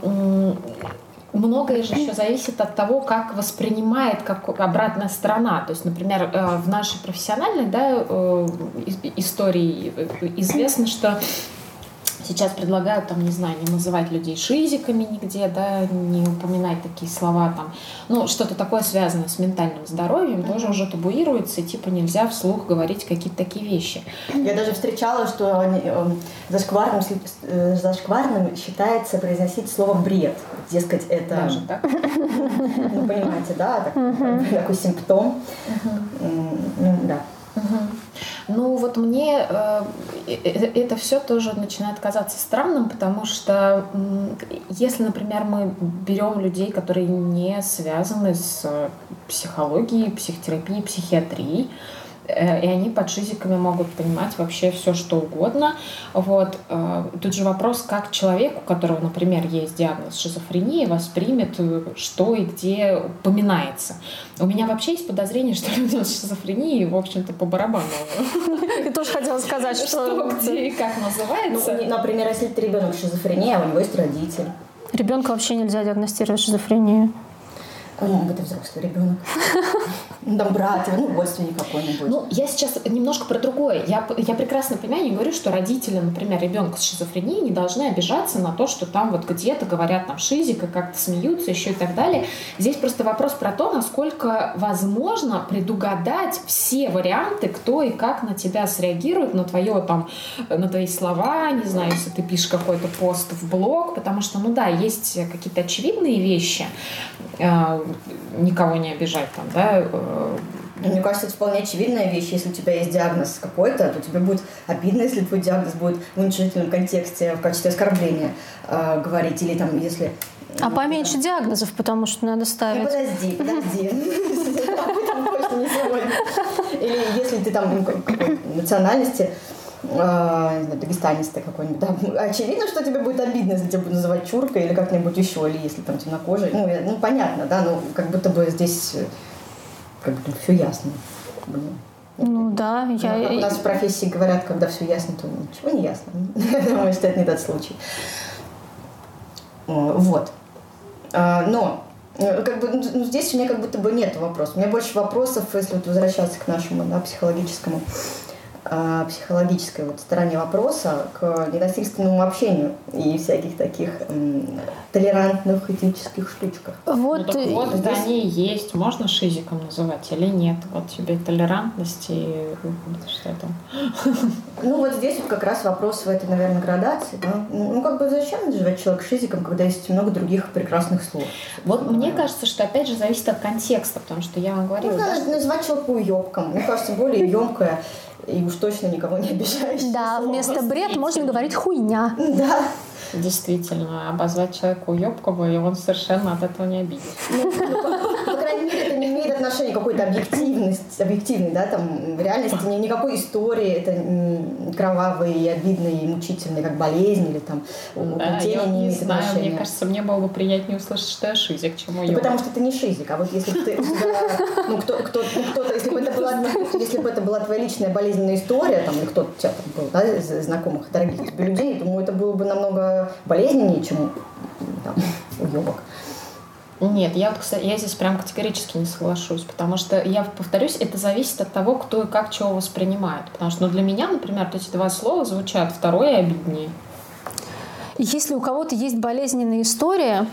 многое же еще зависит от того, как воспринимает как обратная сторона. То есть, например, э, в нашей профессиональной да, э, истории э, известно, что Сейчас предлагают, там, не знаю, не называть людей шизиками нигде, да, не упоминать такие слова, там, ну, что-то такое связанное с ментальным здоровьем, mm-hmm. тоже уже табуируется, и, типа, нельзя вслух говорить какие-то такие вещи. Я даже встречала, что эм, зашкварным, э, зашкварным считается произносить слово «бред». Дескать, это... Даже так? Ну, понимаете, да, такой симптом. Ну, да. Ну вот мне э, э, э, это все тоже начинает казаться странным, потому что если, например, мы берем людей, которые не связаны с психологией, психотерапией, психиатрией, и они под шизиками могут понимать вообще все, что угодно. Вот. Э, тут же вопрос, как человек, у которого, например, есть диагноз шизофрения, воспримет, э, что и где упоминается. У меня вообще есть подозрение, что людям с шизофренией, в общем-то, по барабану. Я тоже хотела сказать, что... Где и как называется. Ну, например, если ты ребенок с шизофренией, а у него есть родитель. Ребенка вообще нельзя диагностировать шизофрению. По-моему, это взрослый ребенок. Там брат, ну, родственник какой-нибудь. Ну, я сейчас немножко про другое. Я, я прекрасно понимаю, не говорю, что родители, например, ребенка с шизофренией не должны обижаться на то, что там вот где-то говорят там шизика, как-то смеются еще и так далее. Здесь просто вопрос про то, насколько возможно предугадать все варианты, кто и как на тебя среагирует, на твое там, на твои слова, не знаю, если ты пишешь какой-то пост в блог, потому что, ну да, есть какие-то очевидные вещи, э, никого не обижать там, да. Э, Мне кажется, это вполне очевидная вещь. Если у тебя есть диагноз какой-то, то тебе будет обидно, если твой диагноз будет в уничижительном контексте в качестве оскорбления э, говорить. Или там, если... А поменьше диагнозов, потому что надо ставить. Ну, подожди, подожди. Или если ты там какой национальности, э, дагестанистый какой-нибудь, да, очевидно, что тебе будет обидно, если тебя будут называть чуркой или как-нибудь еще, или если там темнокожий. Ну, ну понятно, да, но как будто бы здесь э, как бы все ясно. Ну да, я... Ну, у нас в профессии говорят, когда все ясно, то ничего не ясно. Думаю, что это не тот случай. Вот. А, но э, как бы, ну, здесь у меня как будто бы нет вопросов. У меня больше вопросов, если вот возвращаться к нашему да, психологическому а, психологической вот стороне вопроса к ненасильственному общению и всяких таких м, толерантных этических штучках. Вот, ну, так вот здесь... они есть. Можно шизиком называть или нет? Вот тебе толерантность и что там? Ну вот здесь вот как раз вопрос в этой, наверное, градации. Да? Ну как бы зачем называть человека шизиком, когда есть много других прекрасных слов? Вот мне кажется, что опять же зависит от контекста, потому что я вам говорила... Ну, да, да, назвать человека уебком. Мне кажется, более емкое и уж точно никого не обижающее. Да, вместо бред можно говорить хуйня. Да. Действительно, обозвать человека уебкого, и он совершенно от этого не обидится. Ну, ну, по, по крайней мере, это не имеет отношения к какой-то объективности, объективной, да, там, реальности ни, никакой истории, это кровавые и обидные, и мучительные, как болезнь или там да, я не, не знаю, отношения. мне кажется, мне было бы приятнее услышать, что я шизик, чем да Потому что ты не шизик, а вот если бы ты, ну, кто, кто, ну, кто-то, если бы это была, если бы это была твоя личная болезненная история, там, или кто-то у тебя там был, да, из знакомых, дорогих тебе людей, думаю, это было бы намного болезненнее, чем там, уебок. Нет, я вот, кстати, я здесь прям категорически не соглашусь, потому что, я повторюсь, это зависит от того, кто и как чего воспринимает. Потому что ну, для меня, например, эти два слова звучат второе обиднее. Если у кого-то есть болезненная история,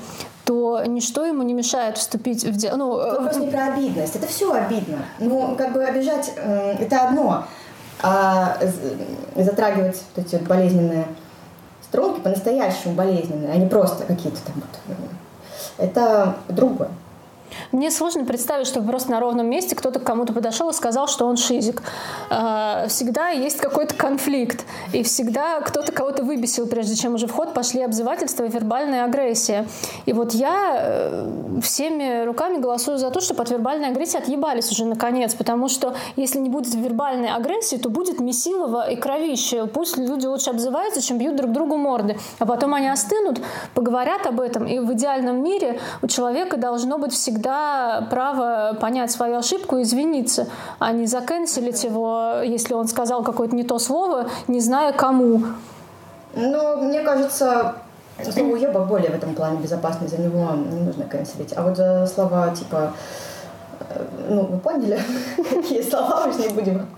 то ничто ему не мешает вступить в дело. Ну, Вопрос не про обидность, это все обидно. Ну, как бы обижать э, это одно, а затрагивать вот эти вот болезненные струнки по-настоящему болезненные, а не просто какие-то там вот это другое. Мне сложно представить, что просто на ровном месте кто-то к кому-то подошел и сказал, что он шизик. А, всегда есть какой-то конфликт, и всегда кто-то кого-то выбесил, прежде чем уже в ход пошли обзывательства и вербальная агрессия. И вот я э, всеми руками голосую за то, чтобы от вербальной агрессии отъебались уже наконец, потому что если не будет вербальной агрессии, то будет месилово и кровище. Пусть люди лучше обзываются, чем бьют друг другу морды. А потом они остынут, поговорят об этом, и в идеальном мире у человека должно быть всегда всегда право понять свою ошибку и извиниться, а не заканчивать его, если он сказал какое-то не то слово, не зная кому. Ну, мне кажется, слово «уебок» более в этом плане безопасный, за него не нужно канцелить. А вот за слова типа э, ну, вы поняли, какие слова, уж не будем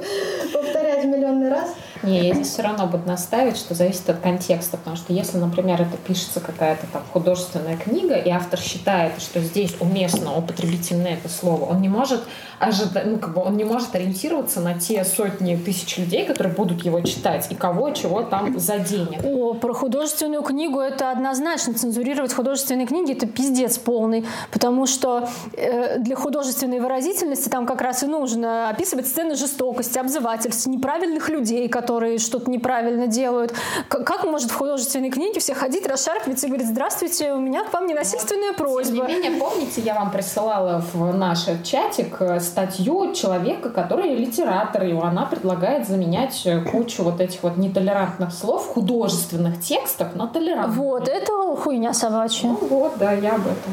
повторять миллионный раз. Не, я здесь все равно буду наставить, что зависит от контекста, потому что если, например, это пишется какая-то там художественная книга, и автор считает, что здесь уместно употребительное это слово, он не может ожидать, ну, как бы он не может ориентироваться на те сотни тысяч людей, которые будут его читать, и кого, чего там заденет. О, про художественную книгу это однозначно. Цензурировать художественные книги это пиздец полный, потому что э, для художественной выразительности там как раз и нужно описывать сцены жестокости, обзывательств, неправильных людей, которые которые что-то неправильно делают. Как может в художественной книге все ходить, расшаркиваться и говорить, здравствуйте, у меня к вам ненасильственная просьба. Тем не менее, помните, я вам присылала в наш чатик э, статью человека, который литератор, и она предлагает заменять э, кучу вот этих вот нетолерантных слов в художественных текстах на толерантных. Вот, это хуйня собачья. Ну вот, да, я об этом.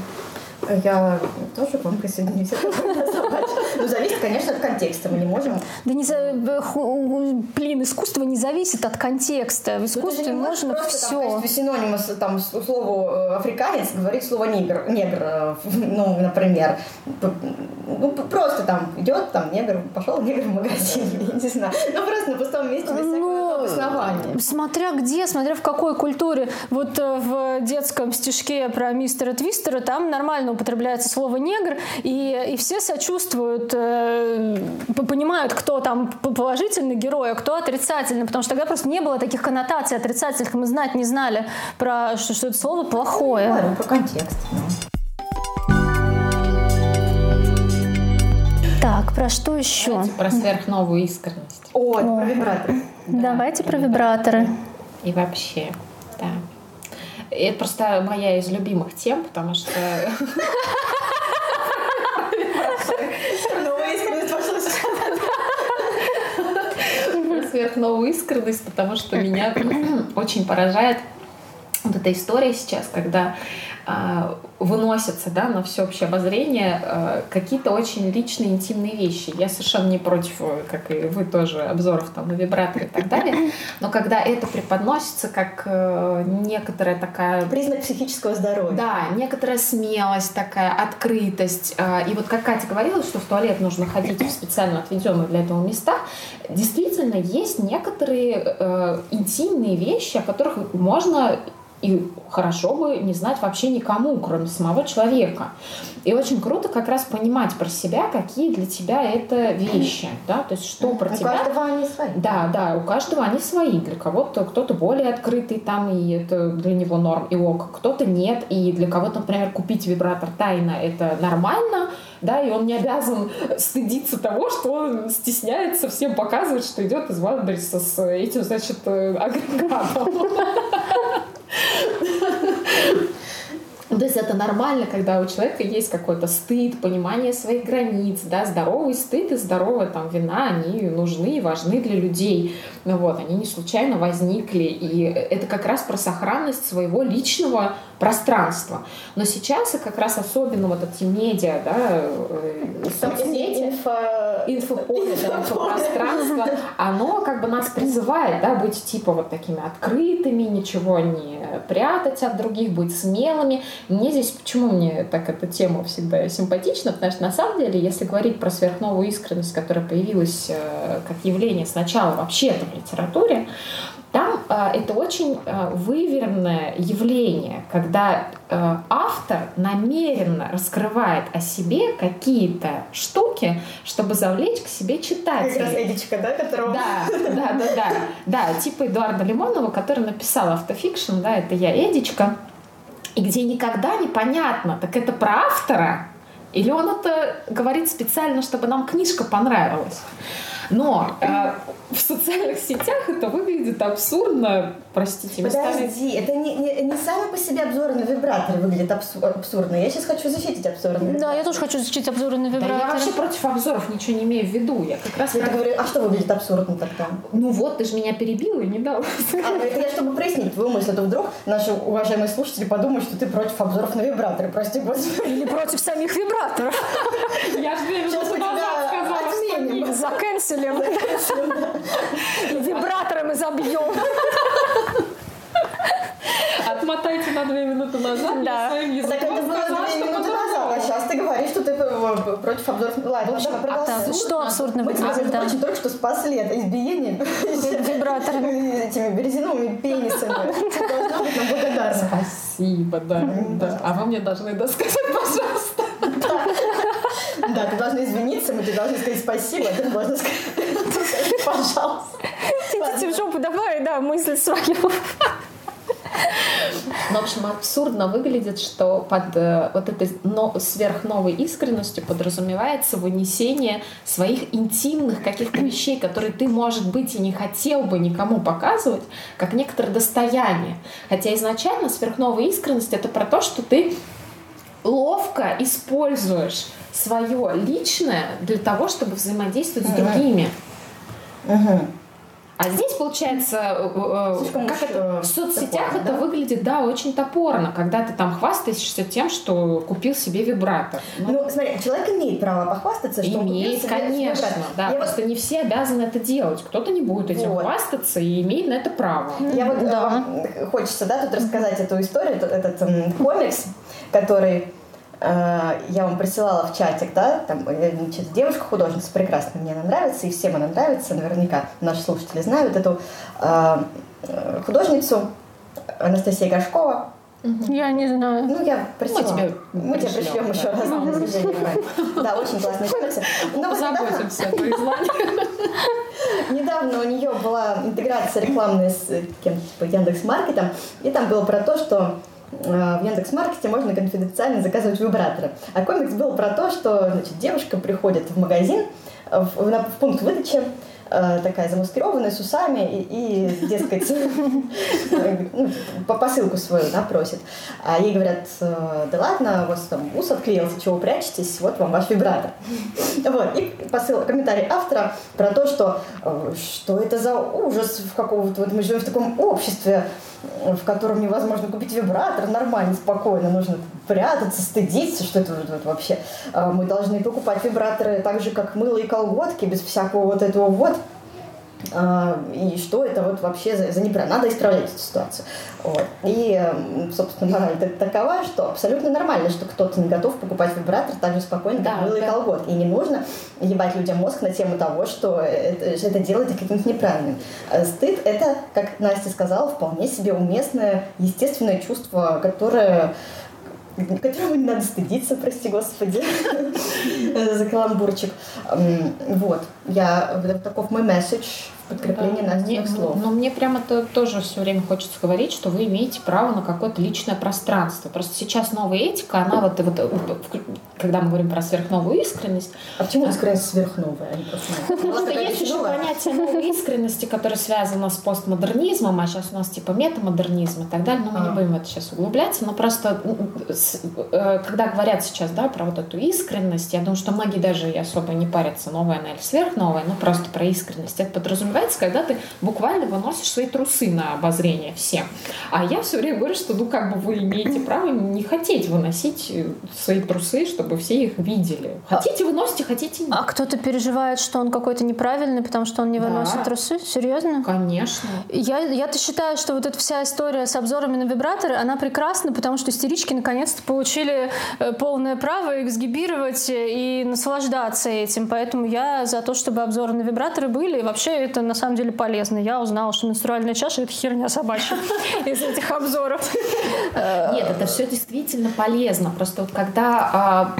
Я тоже к вам присоединюсь. Ну, зависит, конечно, от контекста. Мы не можем... Да не за... Блин, искусство не зависит от контекста. В ну, искусстве можно все. в качестве синонима там, слову э, африканец говорить слово негр. Негр, э, ну, например. Ну, просто там идет, там негр, пошел негр в магазин, я не знаю. Ну, просто на пустом месте без всякого обоснования. Смотря где, смотря в какой культуре. Вот э, в детском стишке про мистера Твистера там нормально употребляется слово негр, и, и все сочувствуют, э, понимают, кто там положительный герой, а кто отрицательный, потому что тогда просто не было таких коннотаций отрицательных, мы знать не знали про что, что это слово плохое. Ну, говорю про контекст. Так, про что еще? Давайте про сверхновую искренность. О, О. про вибраторы. Да, Давайте про вибраторы. И вообще, да. Это просто моя из любимых тем, потому что... сверхновую искренность, потому что меня очень поражает вот эта история сейчас, когда выносятся да, на всеобщее обозрение а, какие-то очень личные, интимные вещи. Я совершенно не против, э, как и вы тоже, обзоров там, на вибраторы и так далее. Но когда это преподносится как э, некоторая такая... Признак психического здоровья. Да, некоторая смелость такая, открытость. А, и вот как Катя говорила, что в туалет нужно ходить в специально отведенных для этого местах, действительно есть некоторые э, интимные вещи, о которых можно и хорошо бы не знать вообще никому, кроме самого человека. И очень круто как раз понимать про себя, какие для тебя это вещи, да, то есть что про у тебя. У каждого они свои. Да, да, у каждого они свои. Для кого-то кто-то более открытый там, и это для него норм и ок, кто-то нет, и для кого-то, например, купить вибратор тайно это нормально, да, и он не обязан стыдиться того, что он стесняется всем показывать, что идет из Валберса с этим, значит, э, агрегатом. Есть это нормально, когда у человека есть какой-то стыд, понимание своих границ, да, здоровый стыд и здоровая там вина, они нужны и важны для людей. Ну вот, они не случайно возникли, и это как раз про сохранность своего личного пространства. Но сейчас и как раз особенно вот эти медиа, да, э, соцсети, инфо... инфополе, да, инфопространство, оно как бы нас призывает, да, быть типа вот такими открытыми, ничего не прятать от других, быть смелыми. Мне здесь, почему мне так эта тема всегда симпатична, потому что на самом деле, если говорить про сверхновую искренность, которая появилась э, как явление сначала вообще-то в литературе, там э, это очень э, выверенное явление, когда автор намеренно раскрывает о себе какие-то штуки, чтобы завлечь к себе читателей. Как раз Эдичка, да, которого... Да, да, да, да. Да, типа Эдуарда Лимонова, который написал автофикшн, да, это я Эдичка, и где никогда непонятно, так это про автора, или он это говорит специально, чтобы нам книжка понравилась. Но э, в социальных сетях это выглядит абсурдно, простите. Подожди, это не, не, не сами по себе обзорные вибраторы выглядят абсурдно. Я сейчас хочу защитить обзорные Да, я тоже хочу защитить обзорные вибраторы. Да, я вообще против обзоров ничего не имею в виду. Я как раз... Я говорю, а что выглядит абсурдно тогда? Ну вот, ты же меня перебила и не дала. А, это я чтобы прояснить твою мысль, а то вдруг наши уважаемые слушатели подумают, что ты против обзоров на вибраторы, прости господи. Или против самих вибраторов. Я же сказала, что Заканчиваем. Вибратором и забьем. Отмотайте на две минуты назад. Да. своим языком Так это было сказала, две минуты назад, а сейчас ты говоришь, что ты э, против обзоров. Ладно, В общем, давай, а что абсурдно Мы между да. прочим, только что спасли от избиения Вибраторами. этими березиновыми пенисами. Ты должна быть нам благодарна. Спасибо, да, да. А вы мне должны досказать, пожалуйста. Да, ты должна извиниться, мы тебе должны сказать спасибо, ты должна сказать пожалуйста. Идите в жопу, давай, да, мысль свою. Ну, в общем, абсурдно выглядит, что под э, вот этой но- сверхновой искренностью подразумевается вынесение своих интимных каких-то вещей, которые ты, может быть, и не хотел бы никому показывать, как некоторое достояние. Хотя изначально сверхновая искренность — это про то, что ты ловко используешь свое личное для того, чтобы взаимодействовать с другими. А здесь, получается, э, э, Слишком как это, э, в соцсетях топорно, это да? выглядит, да, очень топорно, когда ты там хвастаешься тем, что купил себе вибратор. Ну, Ну, смотри, человек имеет право похвастаться, что он купил имеет, себе конечно, вибратор. да, Я вот просто не все обязаны это делать. Кто-то не будет этим Вот. хвастаться и имеет на это право. Я вот Да. вам хочется, да, тут рассказать эту историю, этот, этот, комикс, который я вам присылала в чатик, да, там э, значит, девушка-художница прекрасно мне она нравится, и всем она нравится, наверняка наши слушатели знают эту э, э, художницу Анастасия Горшкова. Я не знаю. Ну, я присылала. тебе Мы тебе пришлем, пришлем да. еще раз. на движение экрана. Да, очень классные комиксы. Недавно- Позаботимся. Недавно у нее была интеграция рекламная с э, кем типа Яндекс.Маркетом, и там было про то, что э, в Яндекс.Маркете можно конфиденциально заказывать вибраторы. А комикс был про то, что значит, девушка приходит в магазин, э, в, на- в пункт выдачи, э, такая замаскированная, с усами, и, и, дескать, э, ну, по посылку свою да, просит. А ей говорят, э, да ладно, у вас там ус отклеился, чего прячетесь, вот вам ваш вибратор. Вот, и посыл, комментарий автора про то, что э, что это за ужас, в какого-то, вот мы живем в таком обществе, э, в котором невозможно купить вибратор нормально, спокойно, нужно прятаться, стыдиться, что это вот, вообще. Э, Мы должны покупать вибраторы так же, как мыло и колготки, без всякого вот этого вот. А, и что это вот вообще за, за неправильно. Надо исправлять эту ситуацию. Вот. И, м, собственно, мораль так- такова, что абсолютно нормально, что кто-то не готов покупать вибратор так же спокойно, как Да, мыло и да. колготки. И не нужно ебать людям мозг на тему того, что это, это делаете каким-то неправильным. А Стыд — это, как Настя сказала, вполне себе уместное, естественное чувство, которое которого не надо стыдиться, прости господи, за каламбурчик. Вот. Я, таков мой месседж подкрепление да, Настиных слов. Но мне прямо то, тоже все время хочется говорить, что вы имеете право на какое-то личное пространство. Просто сейчас новая этика, она вот, вот когда мы говорим про сверхновую искренность... А почему искренность сверхновая, а Потому что есть еще понятие новой искренности, которое связано с постмодернизмом, а сейчас у нас типа метамодернизм и так далее, но мы не а. будем это сейчас углубляться, но просто э, когда говорят сейчас, да, про вот эту искренность, я думаю, что многие даже особо не парятся, новая она или сверхновая, но просто про искренность. Это подразумевается, когда ты буквально выносишь свои трусы на обозрение всем. А я все время говорю, что ну как бы вы имеете право не хотеть выносить э, свои трусы, чтобы все их видели. Хотите, выносите, хотите нет. А кто-то переживает, что он какой-то неправильный, потому что он не выносит да. трусы? Серьезно? Конечно. Я, я-то считаю, что вот эта вся история с обзорами на вибраторы, она прекрасна, потому что истерички наконец-то получили э, полное право эксгибировать и наслаждаться этим. Поэтому я за то, чтобы обзоры на вибраторы были. И вообще это на самом деле полезно. Я узнала, что менструальная чаша — это херня собачья из этих обзоров. Нет, это все действительно полезно. Просто вот когда а,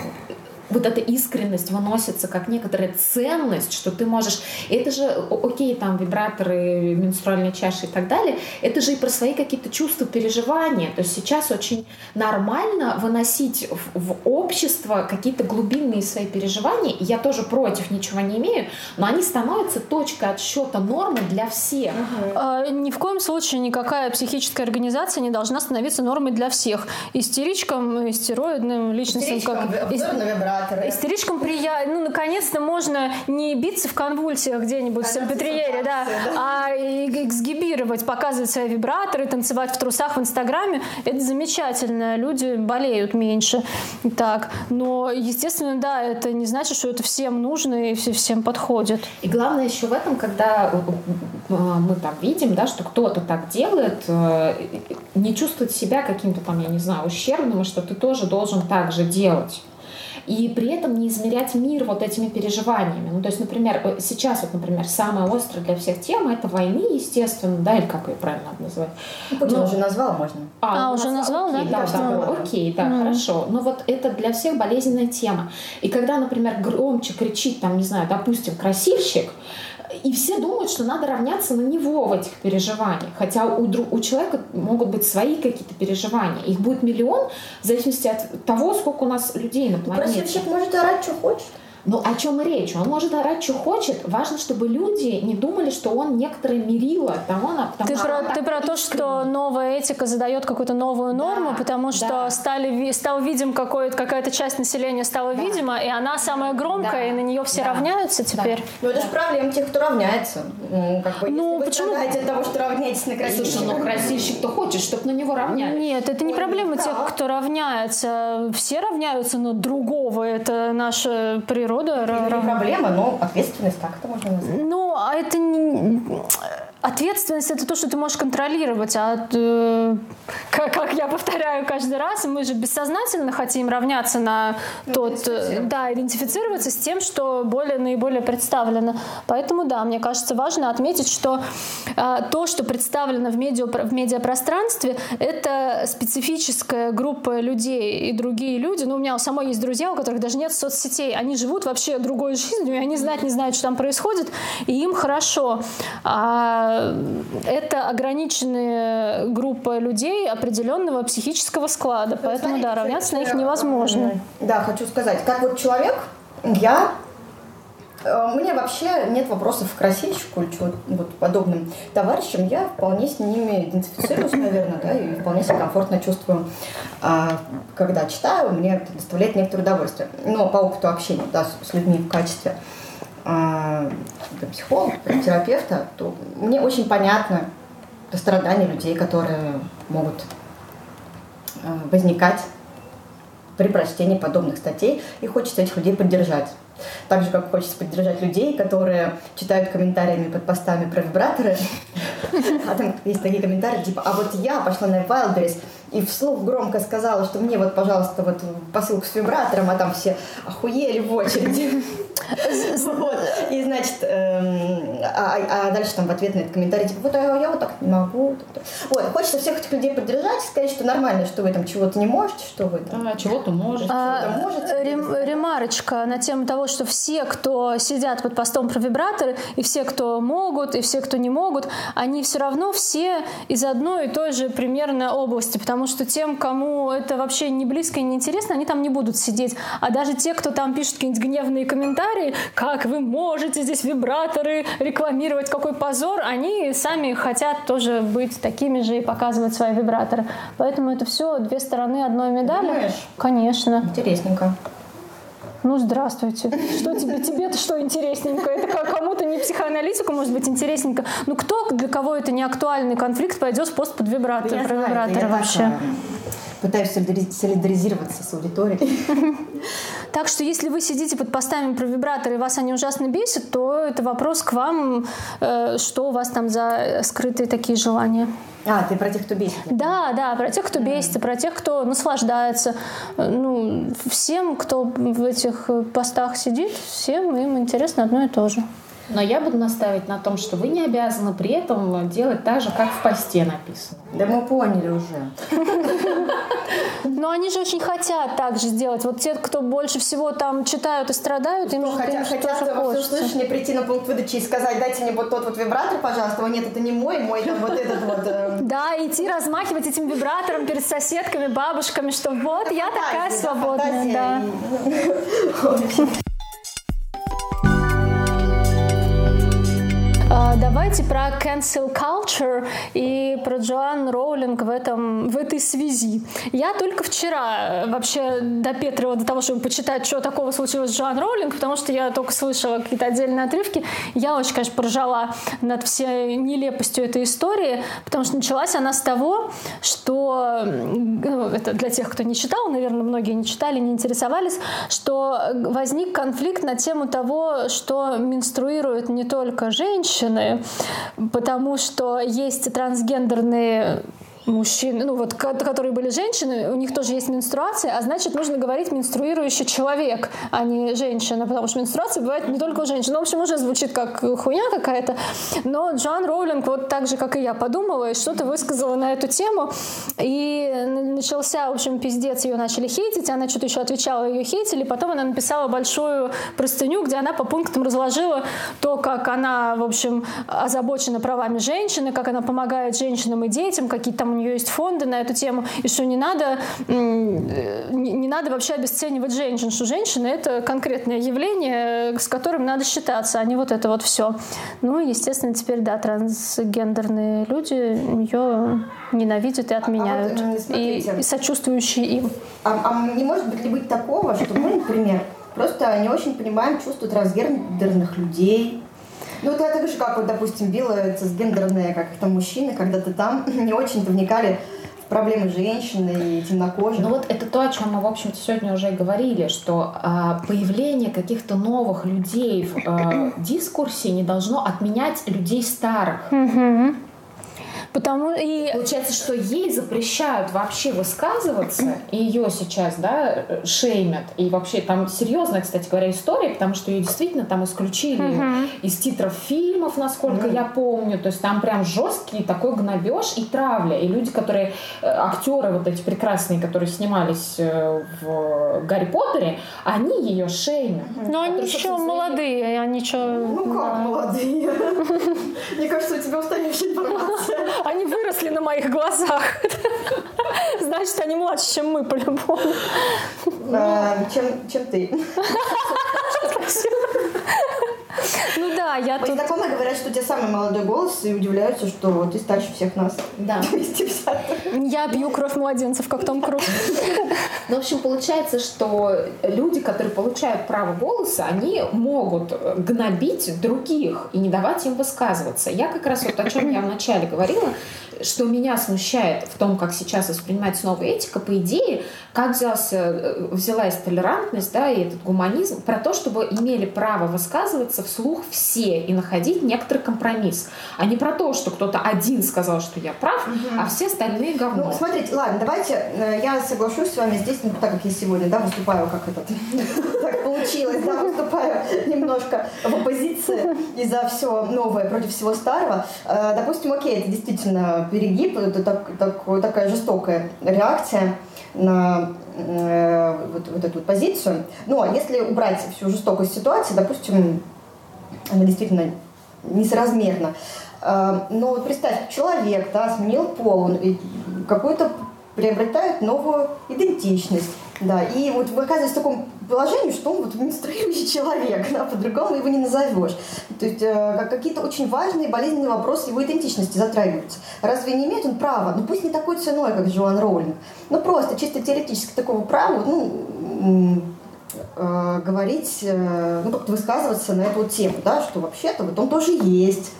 вот эта искренность выносится как некоторая ценность, что ты можешь... Это же, окей, там вибраторы, менструальные чаши и так далее, это же и про свои какие-то чувства, переживания. То есть сейчас очень нормально выносить в, в общество какие-то глубинные свои переживания. Я тоже против ничего не имею, но они становятся точкой отсчета нормы для всех. Угу. А, ни в коем случае никакая психическая организация не должна становиться нормой для всех. Истеричкам, истероидным личностям, Истеричкам, как... Истеричкам, операторы. Истеричкам приятно, ну, наконец-то можно не биться в конвульсиях где-нибудь в Сальпетриере, да, да, а эксгибировать, показывать свои вибраторы, танцевать в трусах в Инстаграме. Это замечательно. Люди болеют меньше. Так, но, естественно, да, это не значит, что это всем нужно и всем подходит. И главное еще в этом, когда э, э, мы там видим, да, что кто-то так делает, э, не чувствовать себя каким-то там, я не знаю, ущербным, что ты тоже должен так же делать и при этом не измерять мир вот этими переживаниями. Ну, то есть, например, э, сейчас вот, например, самая острая для всех тема это войны, естественно, да, или как ее правильно надо назвать? Ну, Путин Но... уже назвал, можно. А, а уже назвал, окей, да? Да, да, да, окей, да, mm. хорошо. Но вот это для всех болезненная тема. И когда, например, громче кричит, там, не знаю, допустим, красильщик, и все думают, что надо равняться на него в этих переживаниях. Хотя у, у человека могут быть свои какие-то переживания. Их будет миллион в зависимости от того, сколько у нас людей на планете. Просильщик может орать, что хочет. Ну, о чем речь? Он может орать, что хочет. Важно, чтобы люди не думали, что он некоторые мерило того, потому ты про, ты про то, что новая этика задает какую-то новую норму, да, потому что да. стали, стал видим какая-то часть населения стала да. видима, и она самая громкая, да. и на нее все да. равняются теперь. Да. Ну, это же проблема тех, кто равняется. Ну, как бы, ну почему? Вы от того, что равняетесь на красильщика. Слушай, ну красильщик-то хочет, чтобы на него равнялись. Нет, это не Ой, проблема тех, кто равняется. Все равняются на другого. Это наша природа Это не проблема, но ответственность так это можно назвать. Ну, а это не Ответственность это то, что ты можешь контролировать, а э, как, как я повторяю каждый раз, мы же бессознательно хотим равняться на ну, тот, э, да, идентифицироваться с тем, что более наиболее представлено. Поэтому да, мне кажется важно отметить, что э, то, что представлено в, медиа, в медиапространстве, это специфическая группа людей и другие люди. Ну, у меня у самой есть друзья, у которых даже нет соцсетей, они живут вообще другой жизнью, и они знать не знают, что там происходит, и им хорошо. А это ограниченная группа людей определенного психического склада. Поэтому, да, равняться на них невозможно. Да, хочу сказать, как вот человек, я э, у меня вообще нет вопросов к красильщику или чего вот подобным товарищам. Я вполне с ними идентифицируюсь, наверное, да, и вполне себя комфортно чувствую, а, когда читаю, мне это доставляет некоторое удовольствие. Но по опыту общения да, с людьми в качестве э, психолога, терапевта, то мне очень понятно страдания людей, которые могут э, возникать при прочтении подобных статей, и хочется этих людей поддержать. Так же, как хочется поддержать людей, которые читают комментариями под постами про вибраторы. А там есть такие комментарии, типа, а вот я пошла на Wildberries и вслух громко сказала, что мне вот, пожалуйста, вот посылку с вибратором, а там все охуели в очереди. Вот. И, значит, эм, а, а дальше там в ответ на этот комментарий, типа, вот а я вот так не могу. Вот, хочется всех этих людей поддержать и сказать, что нормально, что вы там чего-то не можете, что вы там... А, чего-то можете. А, чего-то можете. рем- ремарочка на тему того, что все, кто сидят под постом про вибраторы, и все, кто могут, и все, кто не могут, они все равно все из одной и той же примерно области, потому что тем, кому это вообще не близко и не интересно, они там не будут сидеть. А даже те, кто там пишет какие-нибудь гневные комментарии, как вы можете здесь вибраторы рекламировать, какой позор, они сами хотят тоже быть такими же и показывать свои вибраторы. Поэтому это все две стороны одной медали. Думаешь? Конечно. Интересненько. Ну, здравствуйте. Что тебе, тебе-то что интересненько? Это как кому-то не психоаналитику может быть интересненько. Ну, кто, для кого это не актуальный конфликт, пойдет в пост под вибратор, Я про знаю, вибраторы я вообще. так, э, Пытаюсь солидари- солидаризироваться с аудиторией. Так что если вы сидите под постами про вибраторы и вас они ужасно бесят, то это вопрос к вам, э, что у вас там за скрытые такие желания. А, ты про тех, кто бесит. Да, да, про тех, кто бесится, про тех, кто наслаждается. Э, Ну, всем, кто в этих постах сидит, всем им интересно одно и то же. Но я буду настаивать на том, что вы не обязаны при этом делать так же, как в посте написано. Да мы поняли уже. Но они же очень хотят так же сделать. Вот те, кто больше всего там читают и страдают, им же Хотя, конечно, хотят тоже во всеуслышание прийти на пункт выдачи и сказать, дайте мне вот тот вот вибратор, пожалуйста. О, нет, это не мой, мой там вот этот вот. э, Да, идти размахивать этим вибратором перед соседками, бабушками, что вот я такая свободная, Давайте про cancel culture и про Джоан Роулинг в, этом, в этой связи. Я только вчера э, вообще допетрила до того, чтобы почитать, что такого случилось с Джоан Роулинг, потому что я только слышала какие-то отдельные отрывки. Я очень, конечно, поржала над всей нелепостью этой истории, потому что началась она с того, что, ну, это для тех, кто не читал, наверное, многие не читали, не интересовались, что возник конфликт на тему того, что менструируют не только женщины, потому что есть трансгендерные мужчины, ну вот, ко- которые были женщины, у них тоже есть менструация, а значит, нужно говорить менструирующий человек, а не женщина, потому что менструация бывает не только у женщин. Ну, в общем, уже звучит как хуйня какая-то, но Джоан Роулинг, вот так же, как и я, подумала и что-то высказала на эту тему, и начался, в общем, пиздец, ее начали хейтить, она что-то еще отвечала, ее хейтили, потом она написала большую простыню, где она по пунктам разложила то, как она, в общем, озабочена правами женщины, как она помогает женщинам и детям, какие там у нее есть фонды на эту тему, и что не надо, э, не, надо вообще обесценивать женщин, что женщины это конкретное явление, с которым надо считаться, а не вот это вот все. Ну, и, естественно, теперь, да, трансгендерные люди ее ненавидят и отменяют, и, А смотрите. и сочувствующие им. А, а не может быть ли быть такого, что мы, например, просто не очень понимаем чувства трансгендерных людей? Ну, вот это так же, как, вот, допустим, белые цисгендерные, как там мужчины, когда-то там не очень-то вникали в проблемы женщины и темнокожих. Ну вот это то, о чем мы, в общем-то, сегодня уже и говорили, что а, появление каких-то новых людей в а, дискурсе не должно отменять людей старых. Потому и Получается, что ей запрещают вообще высказываться, и ее сейчас, да, шеймят. И вообще там серьезная, кстати говоря, история, потому что ее действительно там исключили из титров фильмов, насколько я помню. То есть там прям жесткий такой гнобеж и травля. И люди, которые, э, актеры вот эти прекрасные, которые снимались э, в Гарри Поттере, они ее шеймят. Но они еще молодые, они что... Ну как, молодые? Мне кажется, у тебя устаревшая информация. Они выросли на моих глазах. Значит, они младше, чем мы, по-любому. А, Чем чем ты? Ну да, я Мои тут... знакомые говорят, что у тебя самый молодой голос, и удивляются, что ты старше всех нас. Да. 250. Я пью кровь младенцев, как Том Круз. Ну, в общем, получается, что люди, которые получают право голоса, они могут гнобить других и не давать им высказываться. Я как раз вот о чем я вначале говорила, что меня смущает в том, как сейчас воспринимается новая этика, по идее, как взялся, э, взялась толерантность, да, и этот гуманизм, про то, чтобы имели право высказываться вслух все и находить некоторый компромисс, а не про то, что кто-то один сказал, что я прав, а все остальные говно. Ну, смотрите, ладно, давайте, э, я соглашусь с вами здесь, ну, так как я сегодня, да, выступаю как этот, так получилось, да, выступаю немножко в оппозиции и за все новое против всего старого. Э, Допустим, окей, это действительно перегиб, это так, так, такая жестокая реакция на э, вот, вот эту вот позицию. Ну, а если убрать всю жестокость ситуации, допустим, она действительно несоразмерна, э, но вот представь, человек, да, сменил пол, он какую-то приобретает новую идентичность. Да, и вот вы оказываетесь в таком положении, что он вот менструирующий человек, да, по-другому его не назовешь. То есть э, какие-то очень важные болезненные вопросы его идентичности затрагиваются. Разве не имеет он права, ну пусть не такой ценой, как Джоан Роулинг, ну просто чисто теоретически такого права, ну, э, говорить, э, ну как-то высказываться на эту тему, да, что вообще-то вот он тоже есть,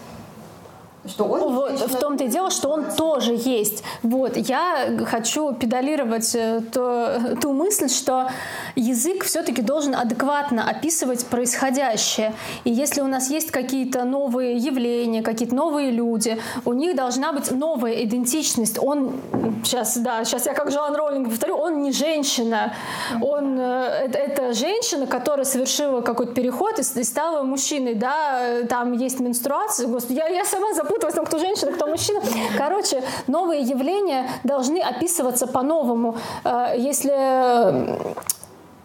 что он вот, в том-то и дело, что он тоже есть. Вот, я хочу педалировать э, то, ту мысль, что язык все-таки должен адекватно описывать происходящее. И если у нас есть какие-то новые явления, какие-то новые люди, у них должна быть новая идентичность. Он сейчас, да, сейчас я как Джоан Роллинг повторю, он не женщина. Он, э, это, это женщина, которая совершила какой-то переход и, и стала мужчиной. Да, там есть менструация. Господи, я, я сама забыла запуталась, там кто женщина, кто мужчина. Короче, новые явления должны описываться по-новому. Э, если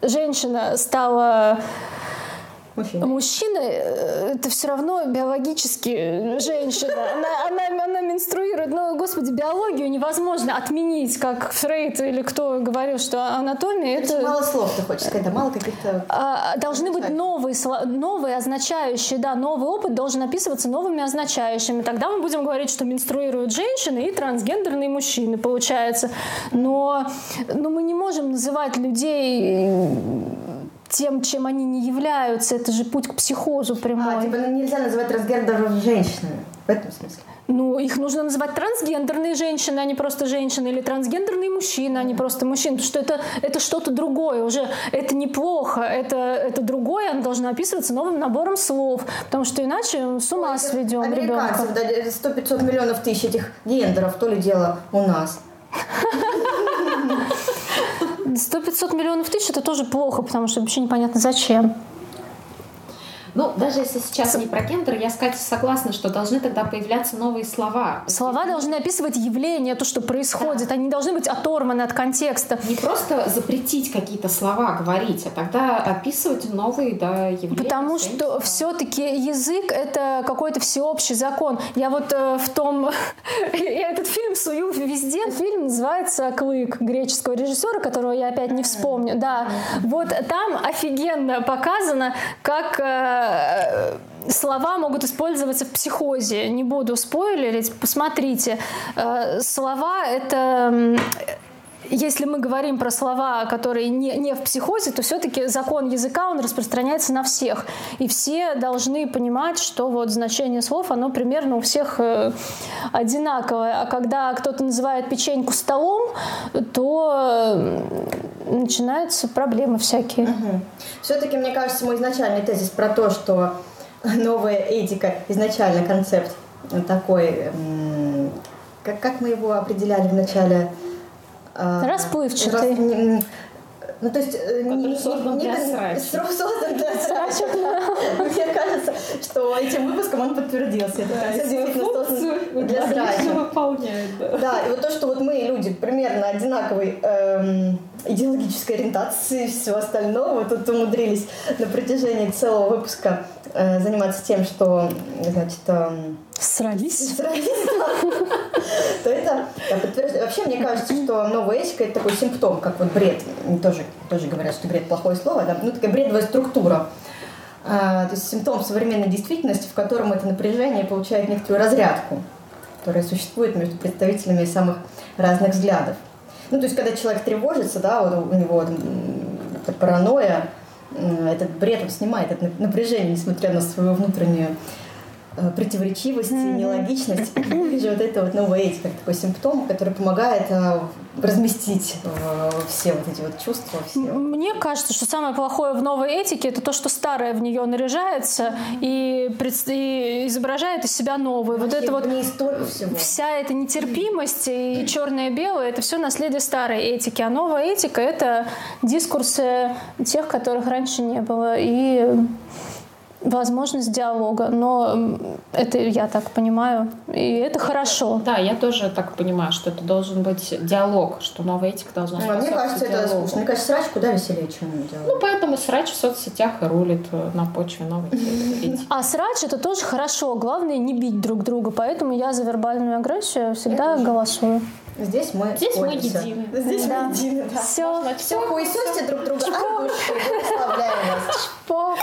женщина стала Мужчина. Мужчина э, это все равно биологически женщина. Она, она, она менструирует. Но, господи, биологию невозможно отменить, как Фрейд или кто говорил, что анатомия это... Мало слов, ты хочешь сказать, да? Мало каких-то... А, должны быть новые, новые означающие, да, новый опыт должен описываться новыми означающими. Тогда мы будем говорить, что менструируют женщины и трансгендерные мужчины, получается. Но, но мы не можем называть людей тем, чем они не являются. Это же путь к психозу прямой. А, типа ну, нельзя называть трансгендеров женщинами. В этом смысле. Ну, их нужно называть трансгендерные женщины, а не просто женщины, или трансгендерные мужчины, а не просто мужчины, потому что это, это что-то другое уже. Это неплохо, это, это другое, оно должно описываться новым набором слов, потому что иначе с ума сведем ребенка. да, 100-500 миллионов тысяч этих гендеров, то ли дело у нас. 100-500 миллионов тысяч это тоже плохо, потому что вообще непонятно зачем. Ну, даже если сейчас не про гендер, я, кстати, согласна, что должны тогда появляться новые слова. Слова должны описывать явление, то, что происходит. Да. Они должны быть оторваны от контекста. Не просто запретить какие-то слова говорить, а тогда описывать новые да, явления. Потому что все-таки язык — это какой-то всеобщий закон. Я вот э, в том... я этот фильм сую везде. Фильм называется «Клык» греческого режиссера, которого я опять не вспомню. Да. Вот там офигенно показано, как Э, слова могут использоваться в психозе. Не буду спойлерить, посмотрите. Э, слова — это если мы говорим про слова, которые не, не в психозе, то все-таки закон языка, он распространяется на всех. И все должны понимать, что вот значение слов, оно примерно у всех э, одинаковое. А когда кто-то называет печеньку столом, то начинаются проблемы всякие. Угу. Все-таки, мне кажется, мой изначальный тезис про то, что новая этика, изначально концепт такой, как, как мы его определяли в начале? А, Расплывчатый. Рас, ну, то есть... Э, не, создан для срача. Создан для срача. Мне кажется, что этим выпуском он подтвердился. Да, для срача. выполняет, да. Да, и вот то, что вот мы, люди, примерно одинаковой эм, идеологической ориентации и всего остального, тут умудрились на протяжении целого выпуска э, заниматься тем, что, значит... Э, Срались? Срались, То это подтверждает. Вообще, мне кажется, что новая этика – это такой симптом, как вот бред. Тоже, тоже говорят, что бред – плохое слово, да? Ну, такая бредовая структура. А, то есть симптом современной действительности, в котором это напряжение получает некоторую разрядку, которая существует между представителями самых разных взглядов. Ну, то есть, когда человек тревожится, да, вот у него это паранойя, этот бред он снимает, это напряжение, несмотря на свою внутреннюю Э, противоречивости, mm-hmm. нелогичность. Вижу вот это вот новая этика, такой симптом, который помогает э, разместить э, все вот эти вот чувства. Все. Мне кажется, что самое плохое в новой этике это то, что старое в нее наряжается и, пред... и изображает из себя новое. Вот это вот всего. вся эта нетерпимость и черное-белое это все наследие старой этики, а новая этика это дискурсы тех, которых раньше не было. И возможность диалога. Но это я так понимаю, и это хорошо. Да, я тоже так понимаю, что это должен быть диалог, что новая этика должна Ну, мне кажется, это диалогу. скучно. Мне кажется, срач куда веселее, чем диалог. Ну, поэтому срач в соцсетях и рулит э, на почве новой этики. А срач это тоже хорошо. Главное не бить друг друга. Поэтому я за вербальную агрессию всегда голосую. Здесь мы Здесь мы едины. Здесь Да. мы едины, да. Все. Все, хуесосьте друг друга от души. Вас. По.